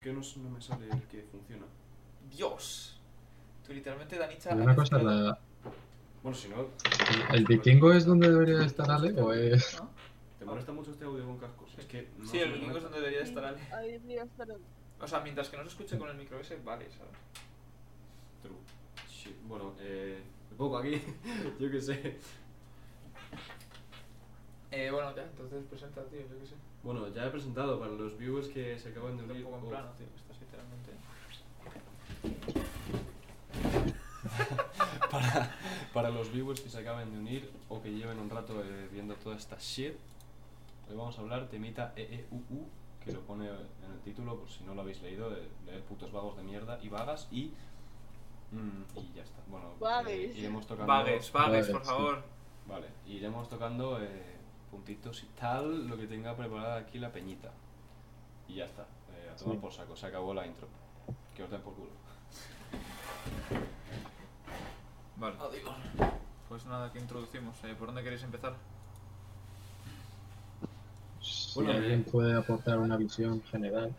que no, no me sale el que funciona? Dios. Tú literalmente, Danicha. Una cosa, la- Bueno, si no, ¿el vikingo es donde debería estar Ale o es...? ¿no? ¿te molesta mucho este audio con cascos? Es que no Sí, el vikingo es donde debería estar Ale. Ahí debería estar O sea, mientras que no se escuche con el micro ese, vale, ¿sabes? True. Shit. Bueno, eh, me pongo aquí, yo qué sé. Eh, bueno, ya, entonces presenta, tío, yo qué sé. Bueno, ya he presentado para los viewers que se acaban de un unir. poco en o- plano, tío, estás literalmente. para, para los viewers que se acaban de unir o que lleven un rato eh, viendo toda esta shit, hoy vamos a hablar temita EEUU, que lo pone en el título, por si no lo habéis leído, de leer putos vagos de mierda y vagas y. mm, y ya está. Bueno, eh, Vagues. iremos tocando. Vagues, vagues, por favor. Vale, iremos tocando eh, puntitos y tal, lo que tenga preparada aquí la peñita. Y ya está, eh, a tomar Sí. por saco, se acabó la intro. Que os den por culo. Vale. Pues nada, que introducimos. Eh, ¿Por dónde queréis empezar? Si Bueno, alguien eh. puede aportar una visión general.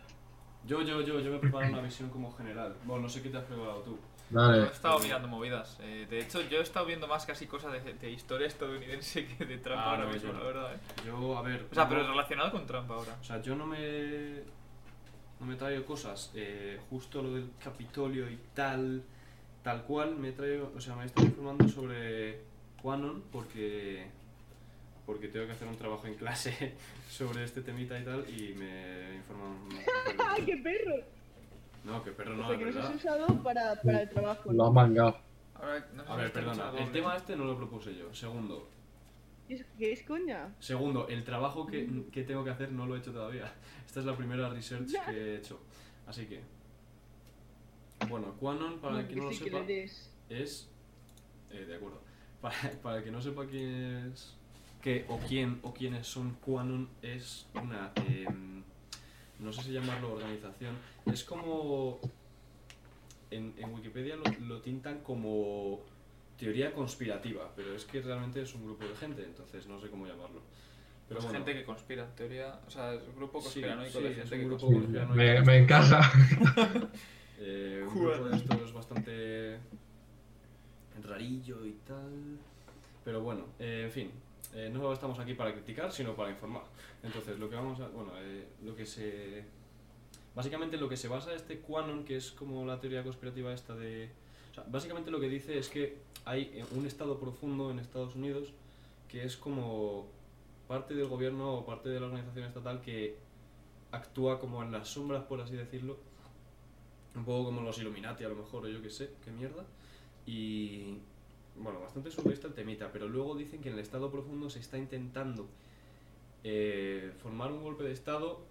Yo, yo, yo, yo me preparo una visión como general. Bueno, no sé qué te has preparado tú. Yo Vale, he estado mirando movidas. eh, de hecho, yo he estado viendo más casi cosas de, de historia estadounidense que de Trump Ah, ahora no, mismo, yo la verdad. eh. Yo, a ver. O sea, no- pero relacionado con Trump ahora. O sea, yo no me. No me traigo cosas, eh, justo lo del Capitolio y tal, tal cual, me traigo, o sea, me estoy informando sobre Quanon porque porque tengo que hacer un trabajo en clase sobre este temita y tal y me informan. ¡Ah, qué perro! No, que perro o no, sea, es que has usado para, para el trabajo. lo ha ¿no? mangado. No A ver, perdona, el doble. tema este no lo propuse yo. Segundo, ¿Qué es, coña? Segundo, el trabajo que, que tengo que hacer no lo he hecho todavía. Esta es la primera research que he hecho. Así que. Bueno, Quanon, para el que no lo sí que sepa, es. eh, de acuerdo. Para, para el que no sepa quién es. qué o quién o quiénes son Quanon, es una. em, no sé si llamarlo organización. Es como. En, en Wikipedia lo, lo tintan como teoría conspirativa, pero es que realmente es un grupo de gente, entonces no sé cómo llamarlo. Pero bueno. gente que conspira, teoría. O sea, es un grupo conspiranoico sí, de es gente un que grupo conspira. conspiranoico. Me, me encaja. Eh, un grupo de estos bastante rarillo y tal. Pero bueno, eh, en fin, eh, no estamos aquí para criticar, sino para informar. Entonces, lo que vamos a. Bueno, eh, lo que se. Básicamente lo que se basa este Quanon, que es como la teoría conspirativa esta de. O sea, básicamente lo que dice es que hay eh, un estado profundo en Estados Unidos que es como parte del gobierno o parte de la organización estatal que actúa como en las sombras, por así decirlo, un poco como los Illuminati a lo mejor, o yo que sé, qué mierda. Y bueno, bastante surrealista el temita, pero luego dicen que en el estado profundo se está intentando eh, formar un golpe de estado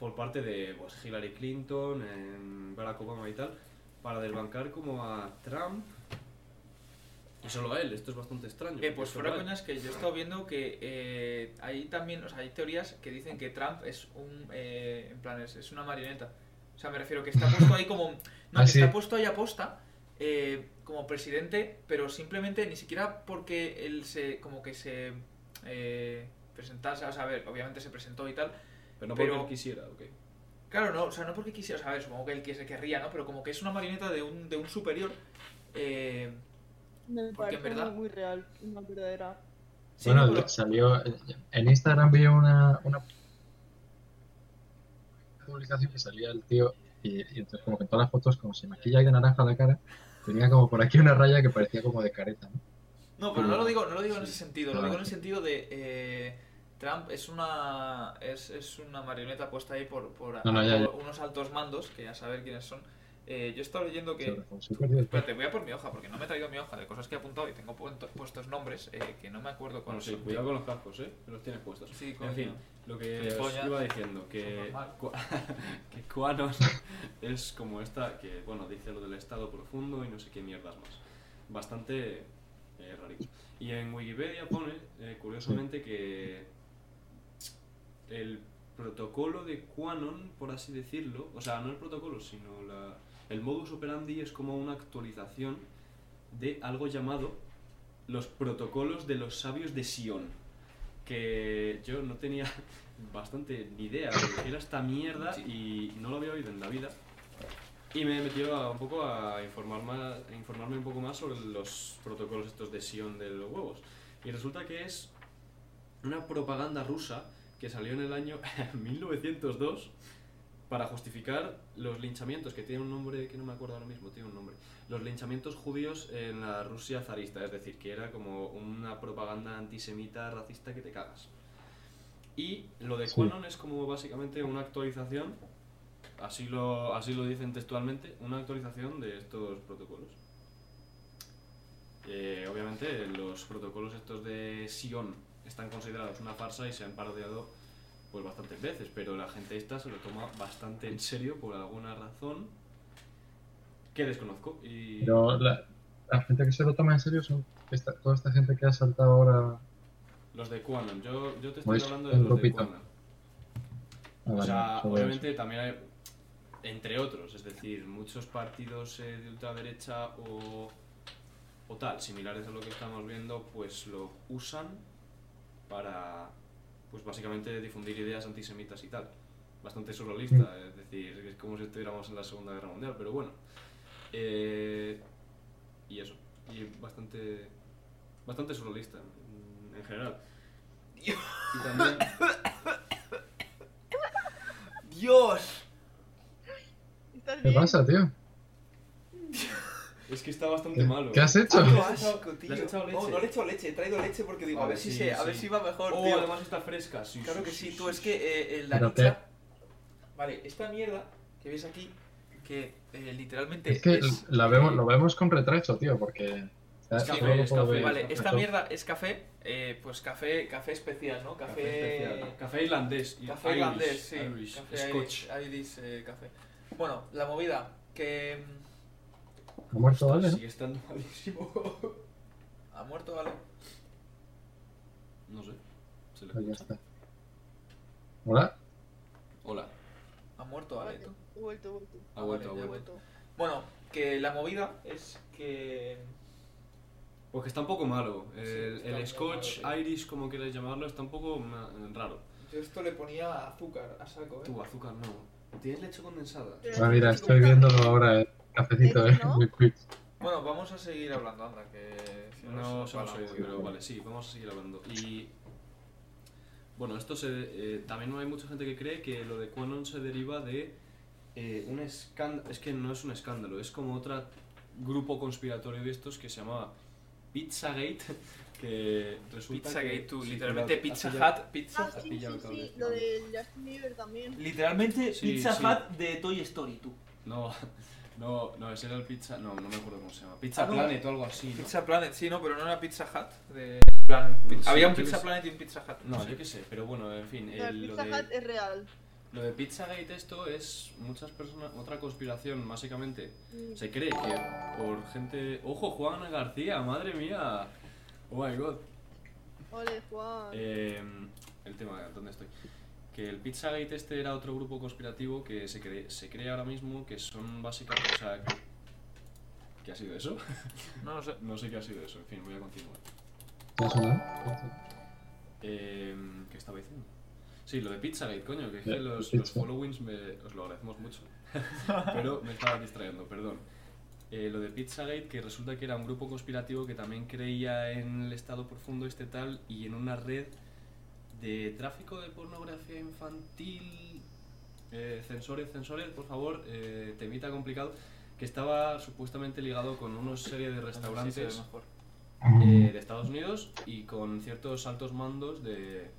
por parte de pues, Hillary Clinton, em, Barack Obama y tal, para desbancar como a Trump y solo a él. Esto es bastante extraño. Eh, pues fuera coñas que yo he estado viendo que eh, hay también, o sea, hay teorías que dicen que Trump es un, eh, en plan, es, es una marioneta. O sea, me refiero que está puesto ahí como, no, Ah, que sí. está puesto ahí a posta eh, como presidente, pero simplemente ni siquiera porque él se, como que se eh, presentase, o sea, a ver, obviamente se presentó y tal. Pero no porque pero- él quisiera, ok. Claro, no, o sea, no porque quisiera, o sea, a ver, supongo que él que se querría, ¿no? Pero como que es una marioneta de un, de un superior. Eh, Me Porque en verdad- muy real, una verdadera. sí, bueno, pero- salió. En Instagram vi una, una publicación que salía el tío y, y entonces, como que en todas las fotos, como se maquilla de naranja la cara, tenía como por aquí una raya que parecía como de careta, ¿no? No, pero no lo digo, no lo digo en ese sentido, lo Ah. digo en el sentido de eh, Trump es una es, es una marioneta puesta ahí por, por, No, no, ya, por unos altos mandos, que a saber quiénes son. Eh, yo he estado leyendo que... Espérate, voy a por mi hoja, porque no me he traído mi hoja de cosas que he apuntado y tengo puestos nombres eh, que no me acuerdo Bueno, cuáles sí, son. cuidado con los cascos, ¿eh? Que los tienes puestos. Sí, coño. En fin, lo que os iba diciendo, que, que Quanon es como esta, que bueno, dice lo del estado profundo y no sé qué mierdas más. Bastante eh, rarito. Y en Wikipedia pone, eh, curiosamente, que el protocolo de Quanon, por así decirlo, o sea, no el protocolo, sino la, el modus operandi es como una actualización de algo llamado los protocolos de los sabios de Sion. que yo no tenía bastante ni idea era esta mierda y no lo había oído en la vida. Y me he metido a- un poco a, informar más, a informarme un poco más sobre los protocolos estos de Sion de los huevos. Y resulta que es una propaganda rusa que salió en el año 1902 para justificar los linchamientos, que tiene un nombre que no me acuerdo ahora mismo, tiene un nombre. Los linchamientos judíos en la Rusia zarista, es decir, que era como una propaganda antisemita racista que te cagas. Y lo de Sí. Quanon es como básicamente una actualización, así lo, así lo dicen textualmente, una actualización de estos protocolos. Eh, obviamente los protocolos estos de Sion están considerados una farsa y se han parodiado pues bastantes veces, pero la gente esta se lo toma bastante en serio por alguna razón que desconozco. Y Pero la, la gente que se lo toma en serio son esta- toda esta gente que ha saltado ahora. los de Quanon, yo, yo te estoy Pues, hablando de los de grupito. Quanon. Ah, O vale, sea, solo obviamente también hay, entre otros, es decir, muchos partidos eh, de ultraderecha o, o tal, similares a lo que estamos viendo, pues lo usan para, pues básicamente difundir ideas antisemitas y tal. Bastante surrealista, es decir, es como si estuviéramos en la Segunda Guerra Mundial, pero bueno. Eh, y eso, y bastante, bastante surrealista en, en general. Y también... ¡Dios! ¿Estás ¿Qué pasa, tío? Es que está bastante ¿Qué, malo. qué has hecho? Le has echado No, leche. no le he echado leche, he traído leche porque digo, a ver si, sí, se, a ver si va mejor, Oh, tío. además está fresca, sí. Claro sí, que sí, sí, tú, es que eh, eh, la dicha... Vale, esta mierda que ves aquí, que eh, literalmente Es que es- la vemos, lo vemos con retraso, tío, porque. Es café, es café. Vale, esta mierda es café, eh, pues café, café especial, ¿no? Café, Café, especial. Café irlandés. Café Irish, irlandés, sí. Irish, café Scotch. Irish, Irish, eh, café. Bueno, la movida, que mm, Ha muerto. ¿no? Sigue estando malísimo. ha muerto, ¿vale? No sé. Se le ya escucha. está. Hola. Hola. Ha muerto, ¿vale? tú? He vuelto, he vuelto. Ha vuelto, ha vuelto. Bueno, que la movida es que... Pues que está un poco malo. Sí, El, el Scotch, malo. Irish, como queráis llamarlo, está un poco raro. Yo esto le ponía azúcar a saco, ¿eh? Tú, azúcar no. ¿Tienes leche condensada? Ah, mira, estoy viéndolo ahora, eh. Cafecito, eh. ¿No? Bueno, vamos a seguir hablando, anda, que... si No nos se hemos va la oído, pero vale, sí, vamos a seguir hablando. Y bueno, esto se, eh, también hay mucha gente que cree que lo de Quanon se deriva de eh, un escándalo. Es que no es un escándalo, es como otro grupo conspiratorio de estos que se llamaba Pizzagate, que resulta Pizzagate, que, tú, sí, literalmente Pizza Hut, Pizza Ah, sí, sí, sí, lo de Justin Bieber también. Literalmente Sí, Pizza sí. Hut de Toy Story, tú. No, no, no, ese era el pizza. No, no me acuerdo cómo se llama. Pizza Ah, no. Planet o algo así. ¿no? Pizza Planet, sí, no, pero no era Pizza Hut. De... plan, pi- Sí, Había un Pizza. Planet y un Pizza Hut. No, yo qué sé, pero bueno, en fin. No, el el- lo Pizza de- Hut es real. Lo de Pizzagate esto es muchas personas, otra conspiración básicamente. Mm. Se cree que por gente... ¡Ojo, Juan García! ¡Madre mía! ¡Oh, my God! Ole, Juan. Eh, el tema, ¿dónde estoy? Que el Pizzagate este era otro grupo conspirativo que se cree, se cree ahora mismo que son básicamente... O sea, ¿qué ha sido eso? No lo sé. no sé qué ha sido eso, en fin, voy a continuar. ¿Qué ha sonado? Eh, ¿Qué estaba diciendo? Sí, lo de Pizzagate, coño, que es Ya, que los, pizza. los followings me, os lo agradecemos mucho. Pero me estaba distrayendo, perdón. Eh, lo de Pizzagate, que resulta que era un grupo conspirativo que también creía en el estado profundo este tal y en una red de tráfico de pornografía infantil. Eh, censores, censores, por favor, eh, temita complicado. Que estaba supuestamente ligado con una serie de ve restaurantes eh, de Estados Unidos y con ciertos altos mandos de,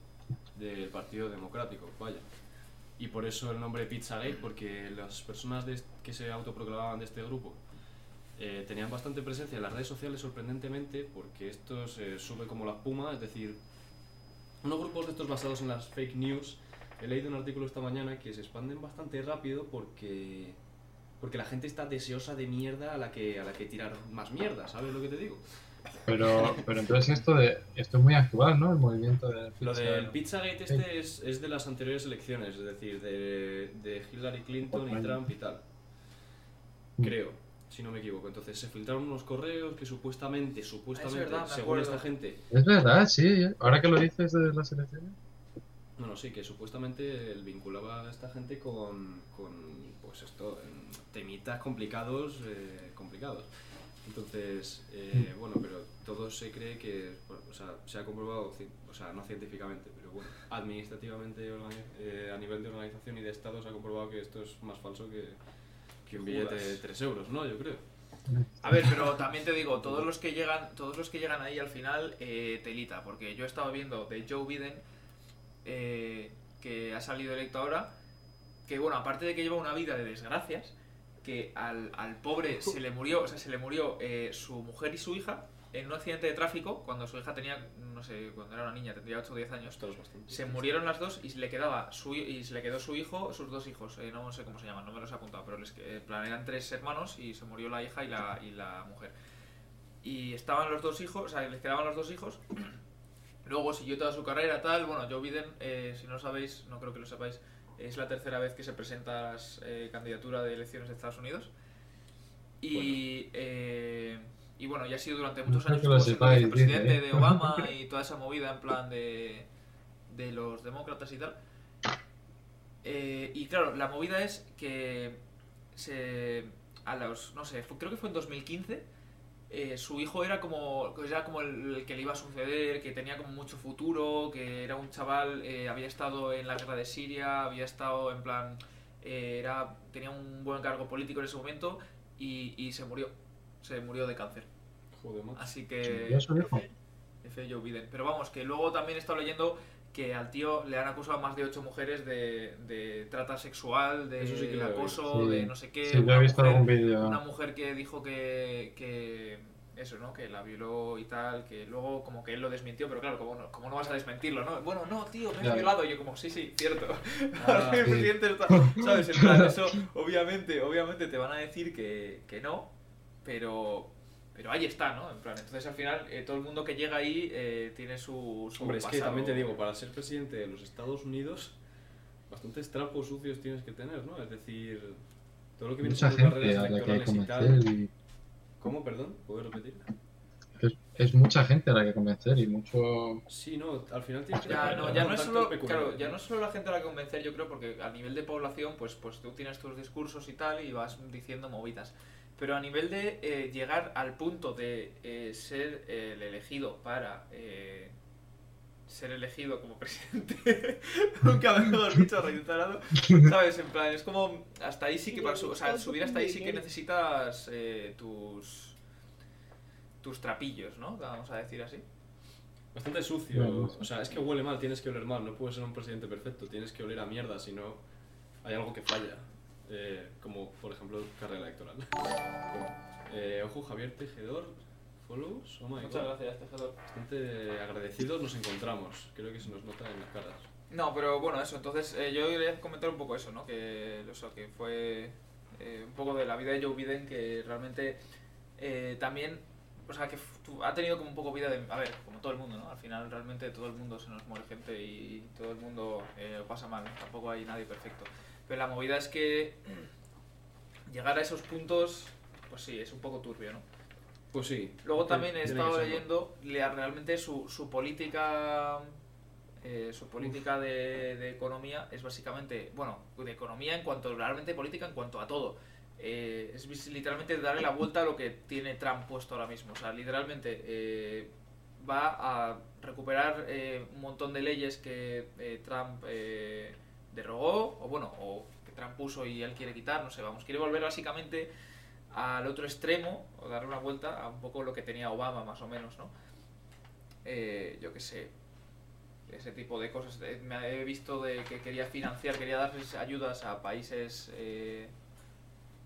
del Partido Democrático, vaya. Y por eso el nombre Pizzagate, porque las personas de que se autoproclamaban de este grupo eh, tenían bastante presencia en las redes sociales, sorprendentemente, porque esto se sube como la espuma, es decir, unos grupos de estos basados en las fake news. He leído un artículo esta mañana que se expanden bastante rápido porque porque la gente está deseosa de mierda a la que a la que tirar más mierda, ¿sabes lo que te digo? Pero, pero entonces esto de esto es muy actual, ¿no? El movimiento de Lo pizza. del Pizzagate este es, es de las anteriores elecciones, es decir, de, de Hillary Clinton y. Trump y tal. Mm. Creo. Si no me equivoco. Entonces se filtraron unos correos que supuestamente, supuestamente, verdad, me según esta gente, Es verdad, sí. Ahora que lo dices de las elecciones. Bueno, sí, que supuestamente él vinculaba a esta gente con, con pues esto, en temitas complicados, eh, complicados. Entonces, eh, bueno, pero todo se cree que, bueno, o sea, se ha comprobado, o sea, no científicamente, pero bueno, administrativamente, eh, a nivel de organización y de Estado se ha comprobado que esto es más falso que, que un billete de Judas. 3 euros, ¿no? Yo creo. A ver, pero también te digo, todos los que llegan, todos los que llegan ahí al final, eh, telita, porque yo he estado viendo de Joe Biden, eh, que ha salido electo ahora, que bueno, aparte de que lleva una vida de desgracias, que al, al pobre se le murió, o sea, se le murió eh, su mujer y su hija en un accidente de tráfico cuando su hija tenía, no sé, cuando era una niña, tendría 8 o 10 años. Se murieron las dos y se le quedaba su y se le quedó su hijo, sus dos hijos, eh, no sé cómo se llaman, no me los he apuntado, pero les, en plan, eran tres hermanos y se murió la hija y la, y la mujer. Y estaban los dos hijos, o sea, les quedaban los dos hijos. Luego siguió toda su carrera, tal. Bueno, Joe Biden, eh, si no lo sabéis, no creo que lo sepáis, es la tercera vez que se presenta a las eh, candidatura de elecciones de Estados Unidos. Y, eh, y bueno, ya ha sido durante muchos años sepáis, vicepresidente dice, ¿eh? de Obama y toda esa movida en plan de, de los demócratas y tal. Eh, y claro, la movida es que se, a los, no sé, fue- creo que fue en 2015, eh, su hijo era como, era como el, el que le iba a suceder, que tenía como mucho futuro, que era un chaval, eh, había estado en la guerra de Siria, había estado en plan, eh, era, tenía un buen cargo político en ese momento y, y se murió, se murió de cáncer. Joder, macho. Así ¿Se que... hijo? F. Joe Biden. Pero vamos, que luego también he estado leyendo que al tío le han acusado a más de ocho mujeres de, de trata sexual, de, Eso sí que acoso, Sí. de no sé qué. Sí, yo he visto mujer- algún vídeo. Una mujer que dijo que, que eso, ¿no? Que la violó y tal, que luego como que él lo desmintió, pero claro, como no, como no vas a desmentirlo, ¿no? Bueno, no, tío, me has violado. Y yo como, sí, sí, cierto. Ah, sí. está, ¿sabes? En plan, eso, obviamente, obviamente te van a decir que, que no, pero... Pero ahí está, ¿no? En plan, entonces al final eh, todo el mundo que llega ahí eh, tiene su, su Hombre, es que pasado. también te digo, para ser presidente de los Estados Unidos, bastantes trapos sucios tienes que tener, ¿no? Es decir, todo lo que viene Mucha gente carreras a la que y tal. convencer y ¿Cómo, perdón? ¿Puedes repetir? es, es mucha gente a la que convencer y mucho Sí, no, al final tienes que Ya no, ya no es solo, claro, ya ¿no? no es solo la gente a la que convencer, yo creo, porque a nivel de población, pues, pues tú tienes tus discursos y tal y vas diciendo movidas. Pero a nivel de eh, llegar al punto de eh, ser eh, el elegido para eh, ser elegido como presidente, nunca mejor dicho, reintegrado, ¿sabes? En plan, es como, hasta ahí sí que para su- o sea, subir hasta ahí sí que necesitas eh, tus tus trapillos, ¿no? Vamos a decir así. Bastante sucio. O sea, es que huele mal, tienes que oler mal. No puedes ser un presidente perfecto, tienes que oler a mierda, si no hay algo que falla. Eh, como, por ejemplo, carrera electoral. Eh, ojo, Javier Tejedor, follows. Oh my Muchas God. gracias, tejedor. Bastante agradecidos nos encontramos. Creo que se nos nota en las caras. No, pero bueno, eso. Entonces, eh, yo quería comentar un poco eso, ¿no? Que, eso, que fue eh, un poco de la vida de Joe Biden, que realmente eh, también, o sea, que ha tenido como un poco vida de. A ver, como todo el mundo, ¿no? Al final, realmente todo el mundo se nos muere gente y todo el mundo eh, lo pasa mal. Tampoco hay nadie perfecto. Pero la movida es que llegar a esos puntos, pues sí, es un poco turbio, ¿no? Pues sí. Luego también he estado leyendo le- realmente su, su política eh, su política de, de economía es básicamente, bueno, de economía en cuanto, realmente política en cuanto a todo. Eh, es literalmente darle la vuelta a lo que tiene Trump puesto ahora mismo. O sea, literalmente eh, va a recuperar un montón de leyes que Trump derogó, o bueno, o que Trump puso y él quiere quitar, no sé, vamos, quiere volver básicamente al otro extremo, o darle una vuelta a un poco lo que tenía Obama, más o menos, ¿no? Eh, yo qué sé, ese tipo de cosas. Eh, Me he visto de que quería financiar, quería darles ayudas a países eh,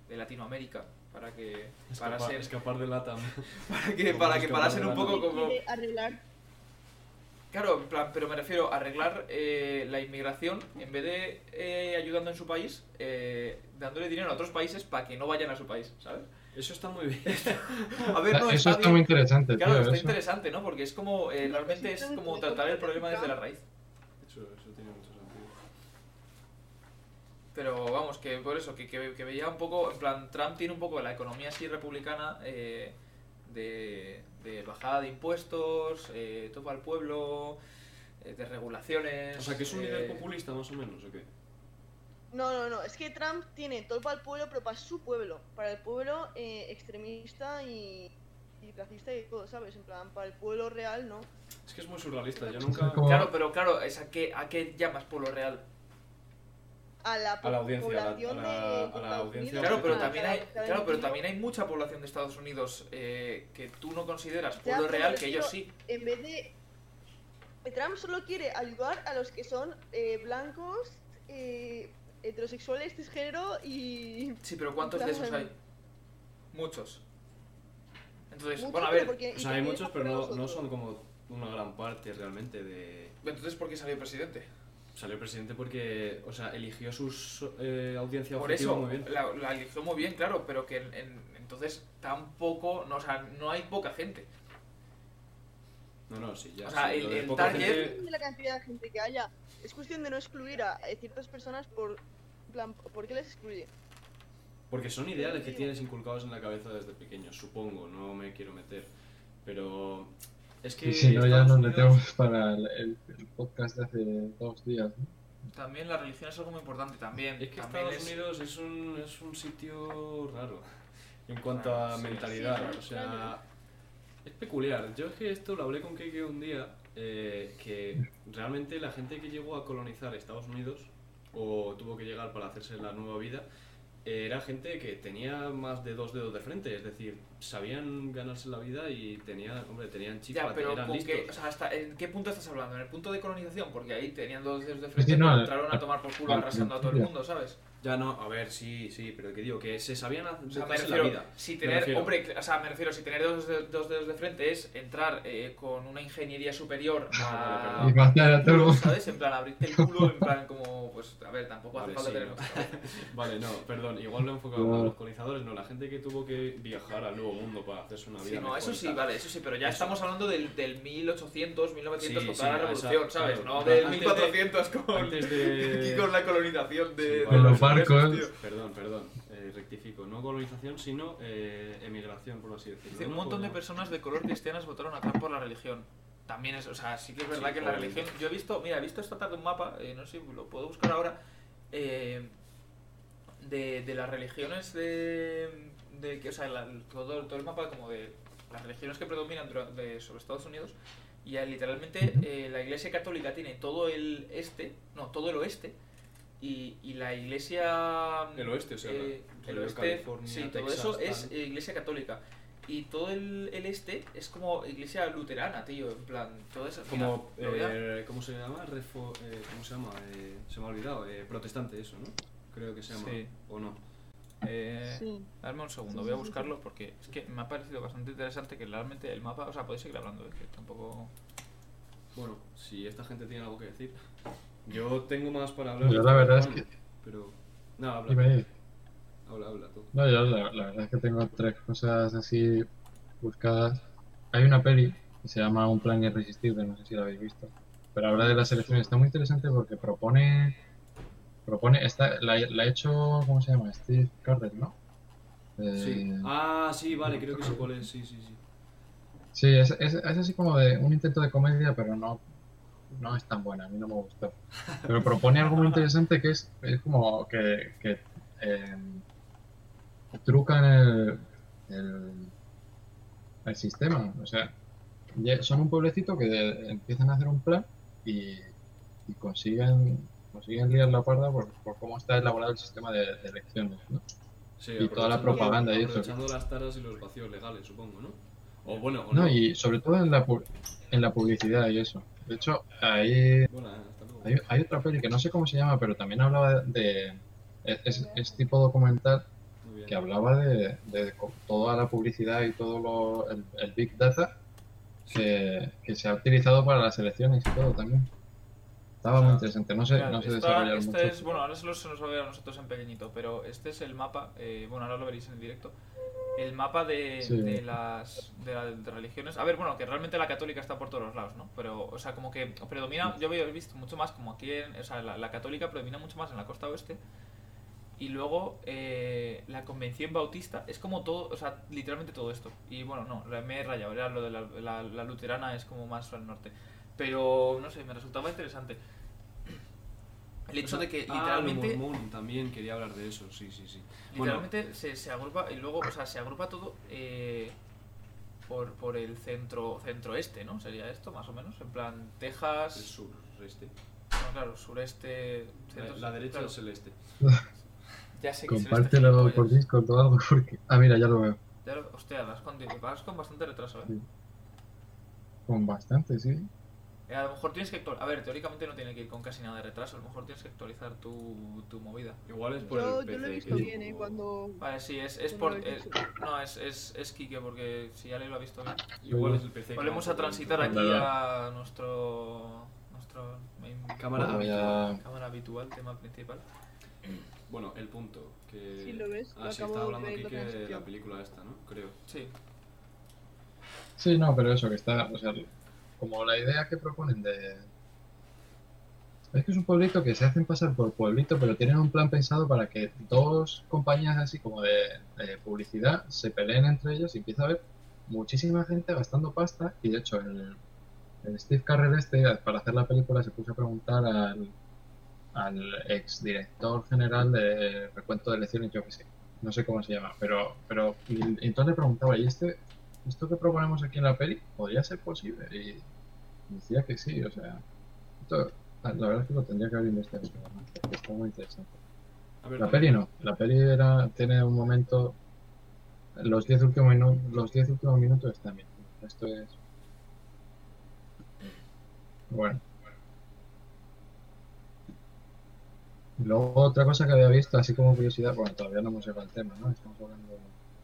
de Latinoamérica para que para Escapar, ser escapar de LATAM. para que Como para que parasen un poco como arreglar Claro, en plan, pero me refiero a arreglar eh, la inmigración en vez de eh, ayudando en su país, eh, dándole dinero a otros países para que no vayan a su país, ¿sabes? Eso está muy bien. A ver, no, Eso está bien. muy interesante, Claro, tío. está eso. interesante, ¿no? Porque es como, eh, realmente es como tratar el problema desde la raíz. Eso, eso tiene mucho sentido. Pero vamos, que por eso, que, que, que veía un poco, en plan, Trump tiene un poco la economía así republicana eh, de, de bajada de impuestos, eh, todo al pueblo, eh, de regulaciones. O sea, que es un eh, líder populista más o menos, ¿o qué? No, no, no. Es que Trump tiene todo para el pueblo, pero para su pueblo. Para el pueblo eh, extremista y, y racista y todo, ¿sabes? En plan, para el pueblo real, no. Es que es muy surrealista, yo nunca... Claro, pero claro, es a qué, a qué llamas pueblo real. A la, A la audiencia, a la- población a la- de, a de la audiencia Claro, pero también hay, claro, pero también hay mucha población de Estados Unidos eh, que tú no consideras Ya, pueblo pero real, que ellos sí. En vez de. Trump solo quiere ayudar a los que son eh, blancos, eh, heterosexuales, cisgénero y. Sí, pero ¿cuántos de esos hay? Muchos. Entonces, muchos, bueno, a ver, porque- O sea, hay muchos, pero no, no son como una gran parte realmente de... entonces ¿por qué salió presidente? Salió presidente porque, o sea, eligió su eh, audiencia Por objetiva eso, muy bien. La, la eligió muy bien, claro, pero que en- en- entonces tampoco, no, o sea, no hay poca gente. No, no, sí, ya. O sea, sí, el- el No es de la cantidad de gente que haya, es cuestión de no excluir a eh, ciertas personas por. plan, ¿por qué les excluye? Porque son ideales que tienes inculcados en la cabeza desde pequeño, supongo, no me quiero meter. Pero es que. Y si no, ya nos Unidos- metemos para el, el- el podcast de hace dos días. ¿no? También la religión es algo muy importante, también. Es que también Estados es- Unidos es un, es un sitio raro en cuanto a sí. mentalidad. Sí, o sea, es peculiar. Yo es que esto lo hablé con Keike un día, eh, que realmente la gente que llegó a colonizar Estados Unidos o tuvo que llegar para hacerse la nueva vida, eh, era gente que tenía más de dos dedos de frente, es decir, sabían ganarse la vida y tenían, hombre, tenían Ya, chispa, pero eran ¿con listos. qué, o sea, hasta, ¿en qué punto estás hablando? ¿En el punto de colonización? Porque ahí tenían dos dedos de frente y no, entraron a tomar por culo arrasando a todo el mundo, ¿sabes? Ya no, a ver, sí, sí, pero que digo, que se sabían hacer O sea, me la refiero, vida. si Me tener, refiero. hombre, o sea, me refiero, si tener dos, de- dos dedos de frente es entrar eh, con una ingeniería superior a, Y a todo. ¿sabes? En plan, abrirte el culo, en plan, como, pues, a ver, tampoco hace Vale, falta sí, tener no. Vale, no, perdón, igual lo he enfocado a los colonizadores, no, la gente que tuvo que viajar al nuevo mundo para hacerse una vida Sí, no, mejor eso sí, tal. vale, eso sí, pero ya Eso. estamos hablando del, del 1800, 1900 Sí, con sí, toda la esa- revolución, ¿sabes? claro, no del antes de- 1400 con, Antes de... con la colonización de, Sí, de los barcos. tío. Perdón, perdón, eh, rectifico, no colonización, sino eh, emigración, por así decirlo. Un montón de personas de color cristianas votaron a Trump por la religión. También es, o sea, sí que es verdad Sí, que la religión. Yo he visto, mira, he visto esta tarde un mapa, eh, no sé si lo puedo buscar ahora, eh, de, de las religiones de. De que, o sea, la- todo, todo el mapa como de las religiones que predominan de- sobre Estados Unidos. Y literalmente eh, la iglesia católica tiene todo el este, no, todo el oeste. Y, y la iglesia. El oeste, o sea, eh, el oeste, California, sí, todo Texas, eso es tal. eh, iglesia católica. Y todo el, el este es como iglesia luterana, tío. En plan, todo eso. Como, eh, ¿cómo se llama? Refo- eh, ¿Cómo se llama? Eh, se me ha olvidado, eh, protestante eso, ¿no? Creo que se llama, Sí. o no. Eh, Sí. Dame un segundo, Sí, voy a buscarlo porque es que me ha parecido bastante interesante que realmente el mapa. O sea, podéis seguir hablando, es que tampoco. Bueno, si esta gente tiene algo que decir. Yo tengo más para hablar. Yo la verdad es que- Pero... No, habla. Dime. Habla, habla tú. No, yo la, la verdad es que tengo tres cosas así buscadas. Hay una peli que se llama Un plan irresistible, no sé si la habéis visto. Pero habla de las elecciones, está muy interesante porque propone. Propone. Está, la, la ha hecho. ¿Cómo se llama? Steve Carter, ¿no? Eh, Sí. Ah, sí, vale, creo que sé cuál es, sí, sí, sí. Sí, es, es, es así como de un intento de comedia, pero no, no es tan buena, a mí no me gustó. Pero propone algo muy interesante que es, es como que, que eh, trucan el, el, el sistema. O sea, son un pueblecito que de- empiezan a hacer un plan y, y consiguen, consiguen liar la parda por, por cómo está elaborado el sistema de, de elecciones. ¿no? Sí, Y toda la propaganda y eso. Aprovechando las taras y los vacíos legales, supongo, ¿no? O bueno, o No, no. y sobre todo en la, pu- en la publicidad y eso. De hecho, hasta luego. Hay, hay otra peli que no sé cómo se llama, pero también hablaba de. Es, tipo documental que hablaba de, toda la publicidad y todo lo, el, el Big Data que, que se ha utilizado para las elecciones y todo también. Estaba muy interesante, no sé, Claro, no sé esta- desarrollar este mucho. es, bueno, ahora solo se nos va a ver a nosotros en pequeñito, pero este es el mapa, eh, bueno, ahora lo veréis en directo, el mapa de, Sí. de las de, la- de religiones. A ver, bueno, que realmente la católica está por todos los lados, ¿no? Pero, o sea, como que predomina, yo había visto mucho más como aquí, en, o sea, la, la católica predomina mucho más en la costa oeste Y luego eh, la convención bautista es como todo, o sea, literalmente todo esto. Y bueno, no, la- me he rayado, era lo de la, la- la luterana es como más al norte. Pero no sé, me resultaba interesante. El hecho de que Ah, literalmente, mormón, también quería hablar de eso, sí, sí, sí. Bueno, literalmente se, se agrupa y luego, o sea, se agrupa todo eh, por, por el centro centro este, ¿no? Sería esto más o menos, en plan Texas, el sur, este. no, claro, sureste, La, centro- la derecha claro, es el este. Ya sé que es el este Compártelo por. Discord o algo, porque... Ah, mira, ya lo veo. Ya lo- hostia, vas con, vas con bastante retraso, ¿eh? Sí. Con bastante, sí. Eh, A lo mejor tienes que actualizar. A ver, teóricamente no tiene que ir con casi nada de retraso. A lo mejor tienes que actualizar tu, tu movida. Igual es por Yo, el yo PC. lo he que visto es bien, ¿eh? Cuando... Vale, sí, es, es por. eh, no, es, es, es Kike, porque si ya lo ha visto bien. Igual es el PC. que Volvemos a transitar aquí a nuestro. nuestro main- Cámara Bueno, habitual. ya- cámara habitual, tema principal. Bueno, el punto. Que... Sí, lo ves, lo Ah, sí, de hablando aquí la que de la película esta, ¿no? Creo. Sí. Sí, no, pero eso, que está, o sea, como la idea que proponen de... Es que es un pueblito que se hacen pasar por pueblito, pero tienen un plan pensado para que dos compañías así como de, publicidad se peleen entre ellos y empieza a haber muchísima gente gastando pasta y de hecho el, el Steve Carrell este para hacer la película se puso a preguntar al, al ex director general de recuento de elecciones, yo que sé, no sé cómo se llama, pero, pero y entonces le preguntaba, ¿y este, esto que proponemos aquí en la peli podría ser posible? Y decía que sí, o sea, esto, la verdad es que lo tendría que haber investigado, porque está muy interesante. A ver, La peli no, la peli era, tiene un momento, los 10 últimos, los 10 últimos minutos están bien, esto es... Bueno. Y luego otra cosa que había visto, así como curiosidad, bueno, todavía no hemos llegado al tema, ¿no? Estamos hablando...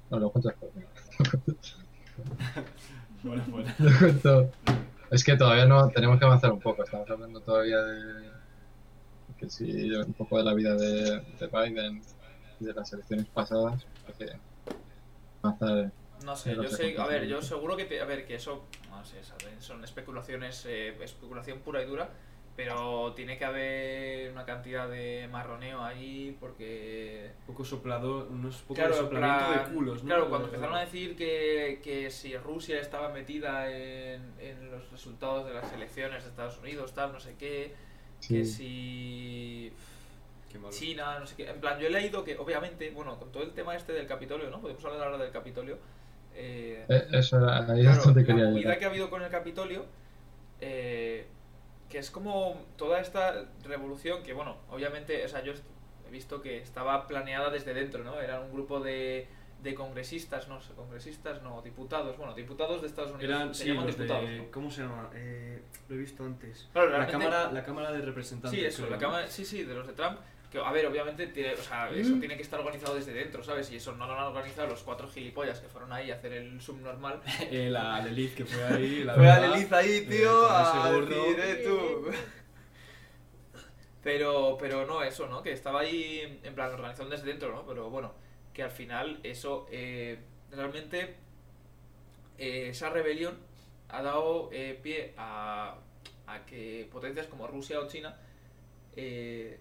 No, lo cuento después. Bueno, bueno. Lo cuento- Es que todavía no tenemos que avanzar un poco. Estamos hablando todavía de que sí, un poco de la vida de, de Biden y de las elecciones pasadas. Avanzar. No sé, yo sé, a ver, yo seguro que, te- a ver, que eso, no sé, son especulaciones, eh, especulación pura y dura, pero tiene que haber una cantidad de marroneo ahí porque... Un poco soplado, unos poco Claro, de en soplamiento plan- de culos, ¿no? Claro, cuando empezaron a decir que, que si Rusia estaba metida en, en los resultados de las elecciones de Estados Unidos, tal, no sé qué, que Sí. si Qué malo. China, no sé qué. En plan, yo he leído que, obviamente, bueno, con todo el tema este del Capitolio, ¿no? Podemos hablar ahora del Capitolio. Eh, Eh, Eso era, ahí claro, es donde la quería movida llegar. que ha habido con el Capitolio, eh, que es como toda esta revolución que, bueno, obviamente, o sea, yo he visto que estaba planeada desde dentro, ¿no? Era un grupo de, de congresistas, no sé, congresistas, no, diputados, bueno, diputados de Estados Unidos. Eran, se sí, llaman diputados, de... ¿no? ¿Cómo se llama? Eh, lo he visto antes. Claro, La cámara, la cámara de Representantes. Sí, eso, creo, la ¿no? cámara, sí, sí, de los de Trump. Que, a ver, obviamente, tiene, o sea, eso tiene que estar organizado desde dentro, ¿sabes? Y eso no lo han organizado los cuatro gilipollas que fueron ahí a hacer el subnormal. Eh, la Lilith que fue ahí. La Fue a verdad, Leliz ahí, eh, tío, a decir, eh, tú. Pero, pero no, eso, ¿no? Que estaba ahí, en plan, organizado desde dentro, ¿no? Pero bueno, que al final eso, eh, realmente, eh, esa rebelión ha dado eh, pie a, a que potencias como Rusia o China eh,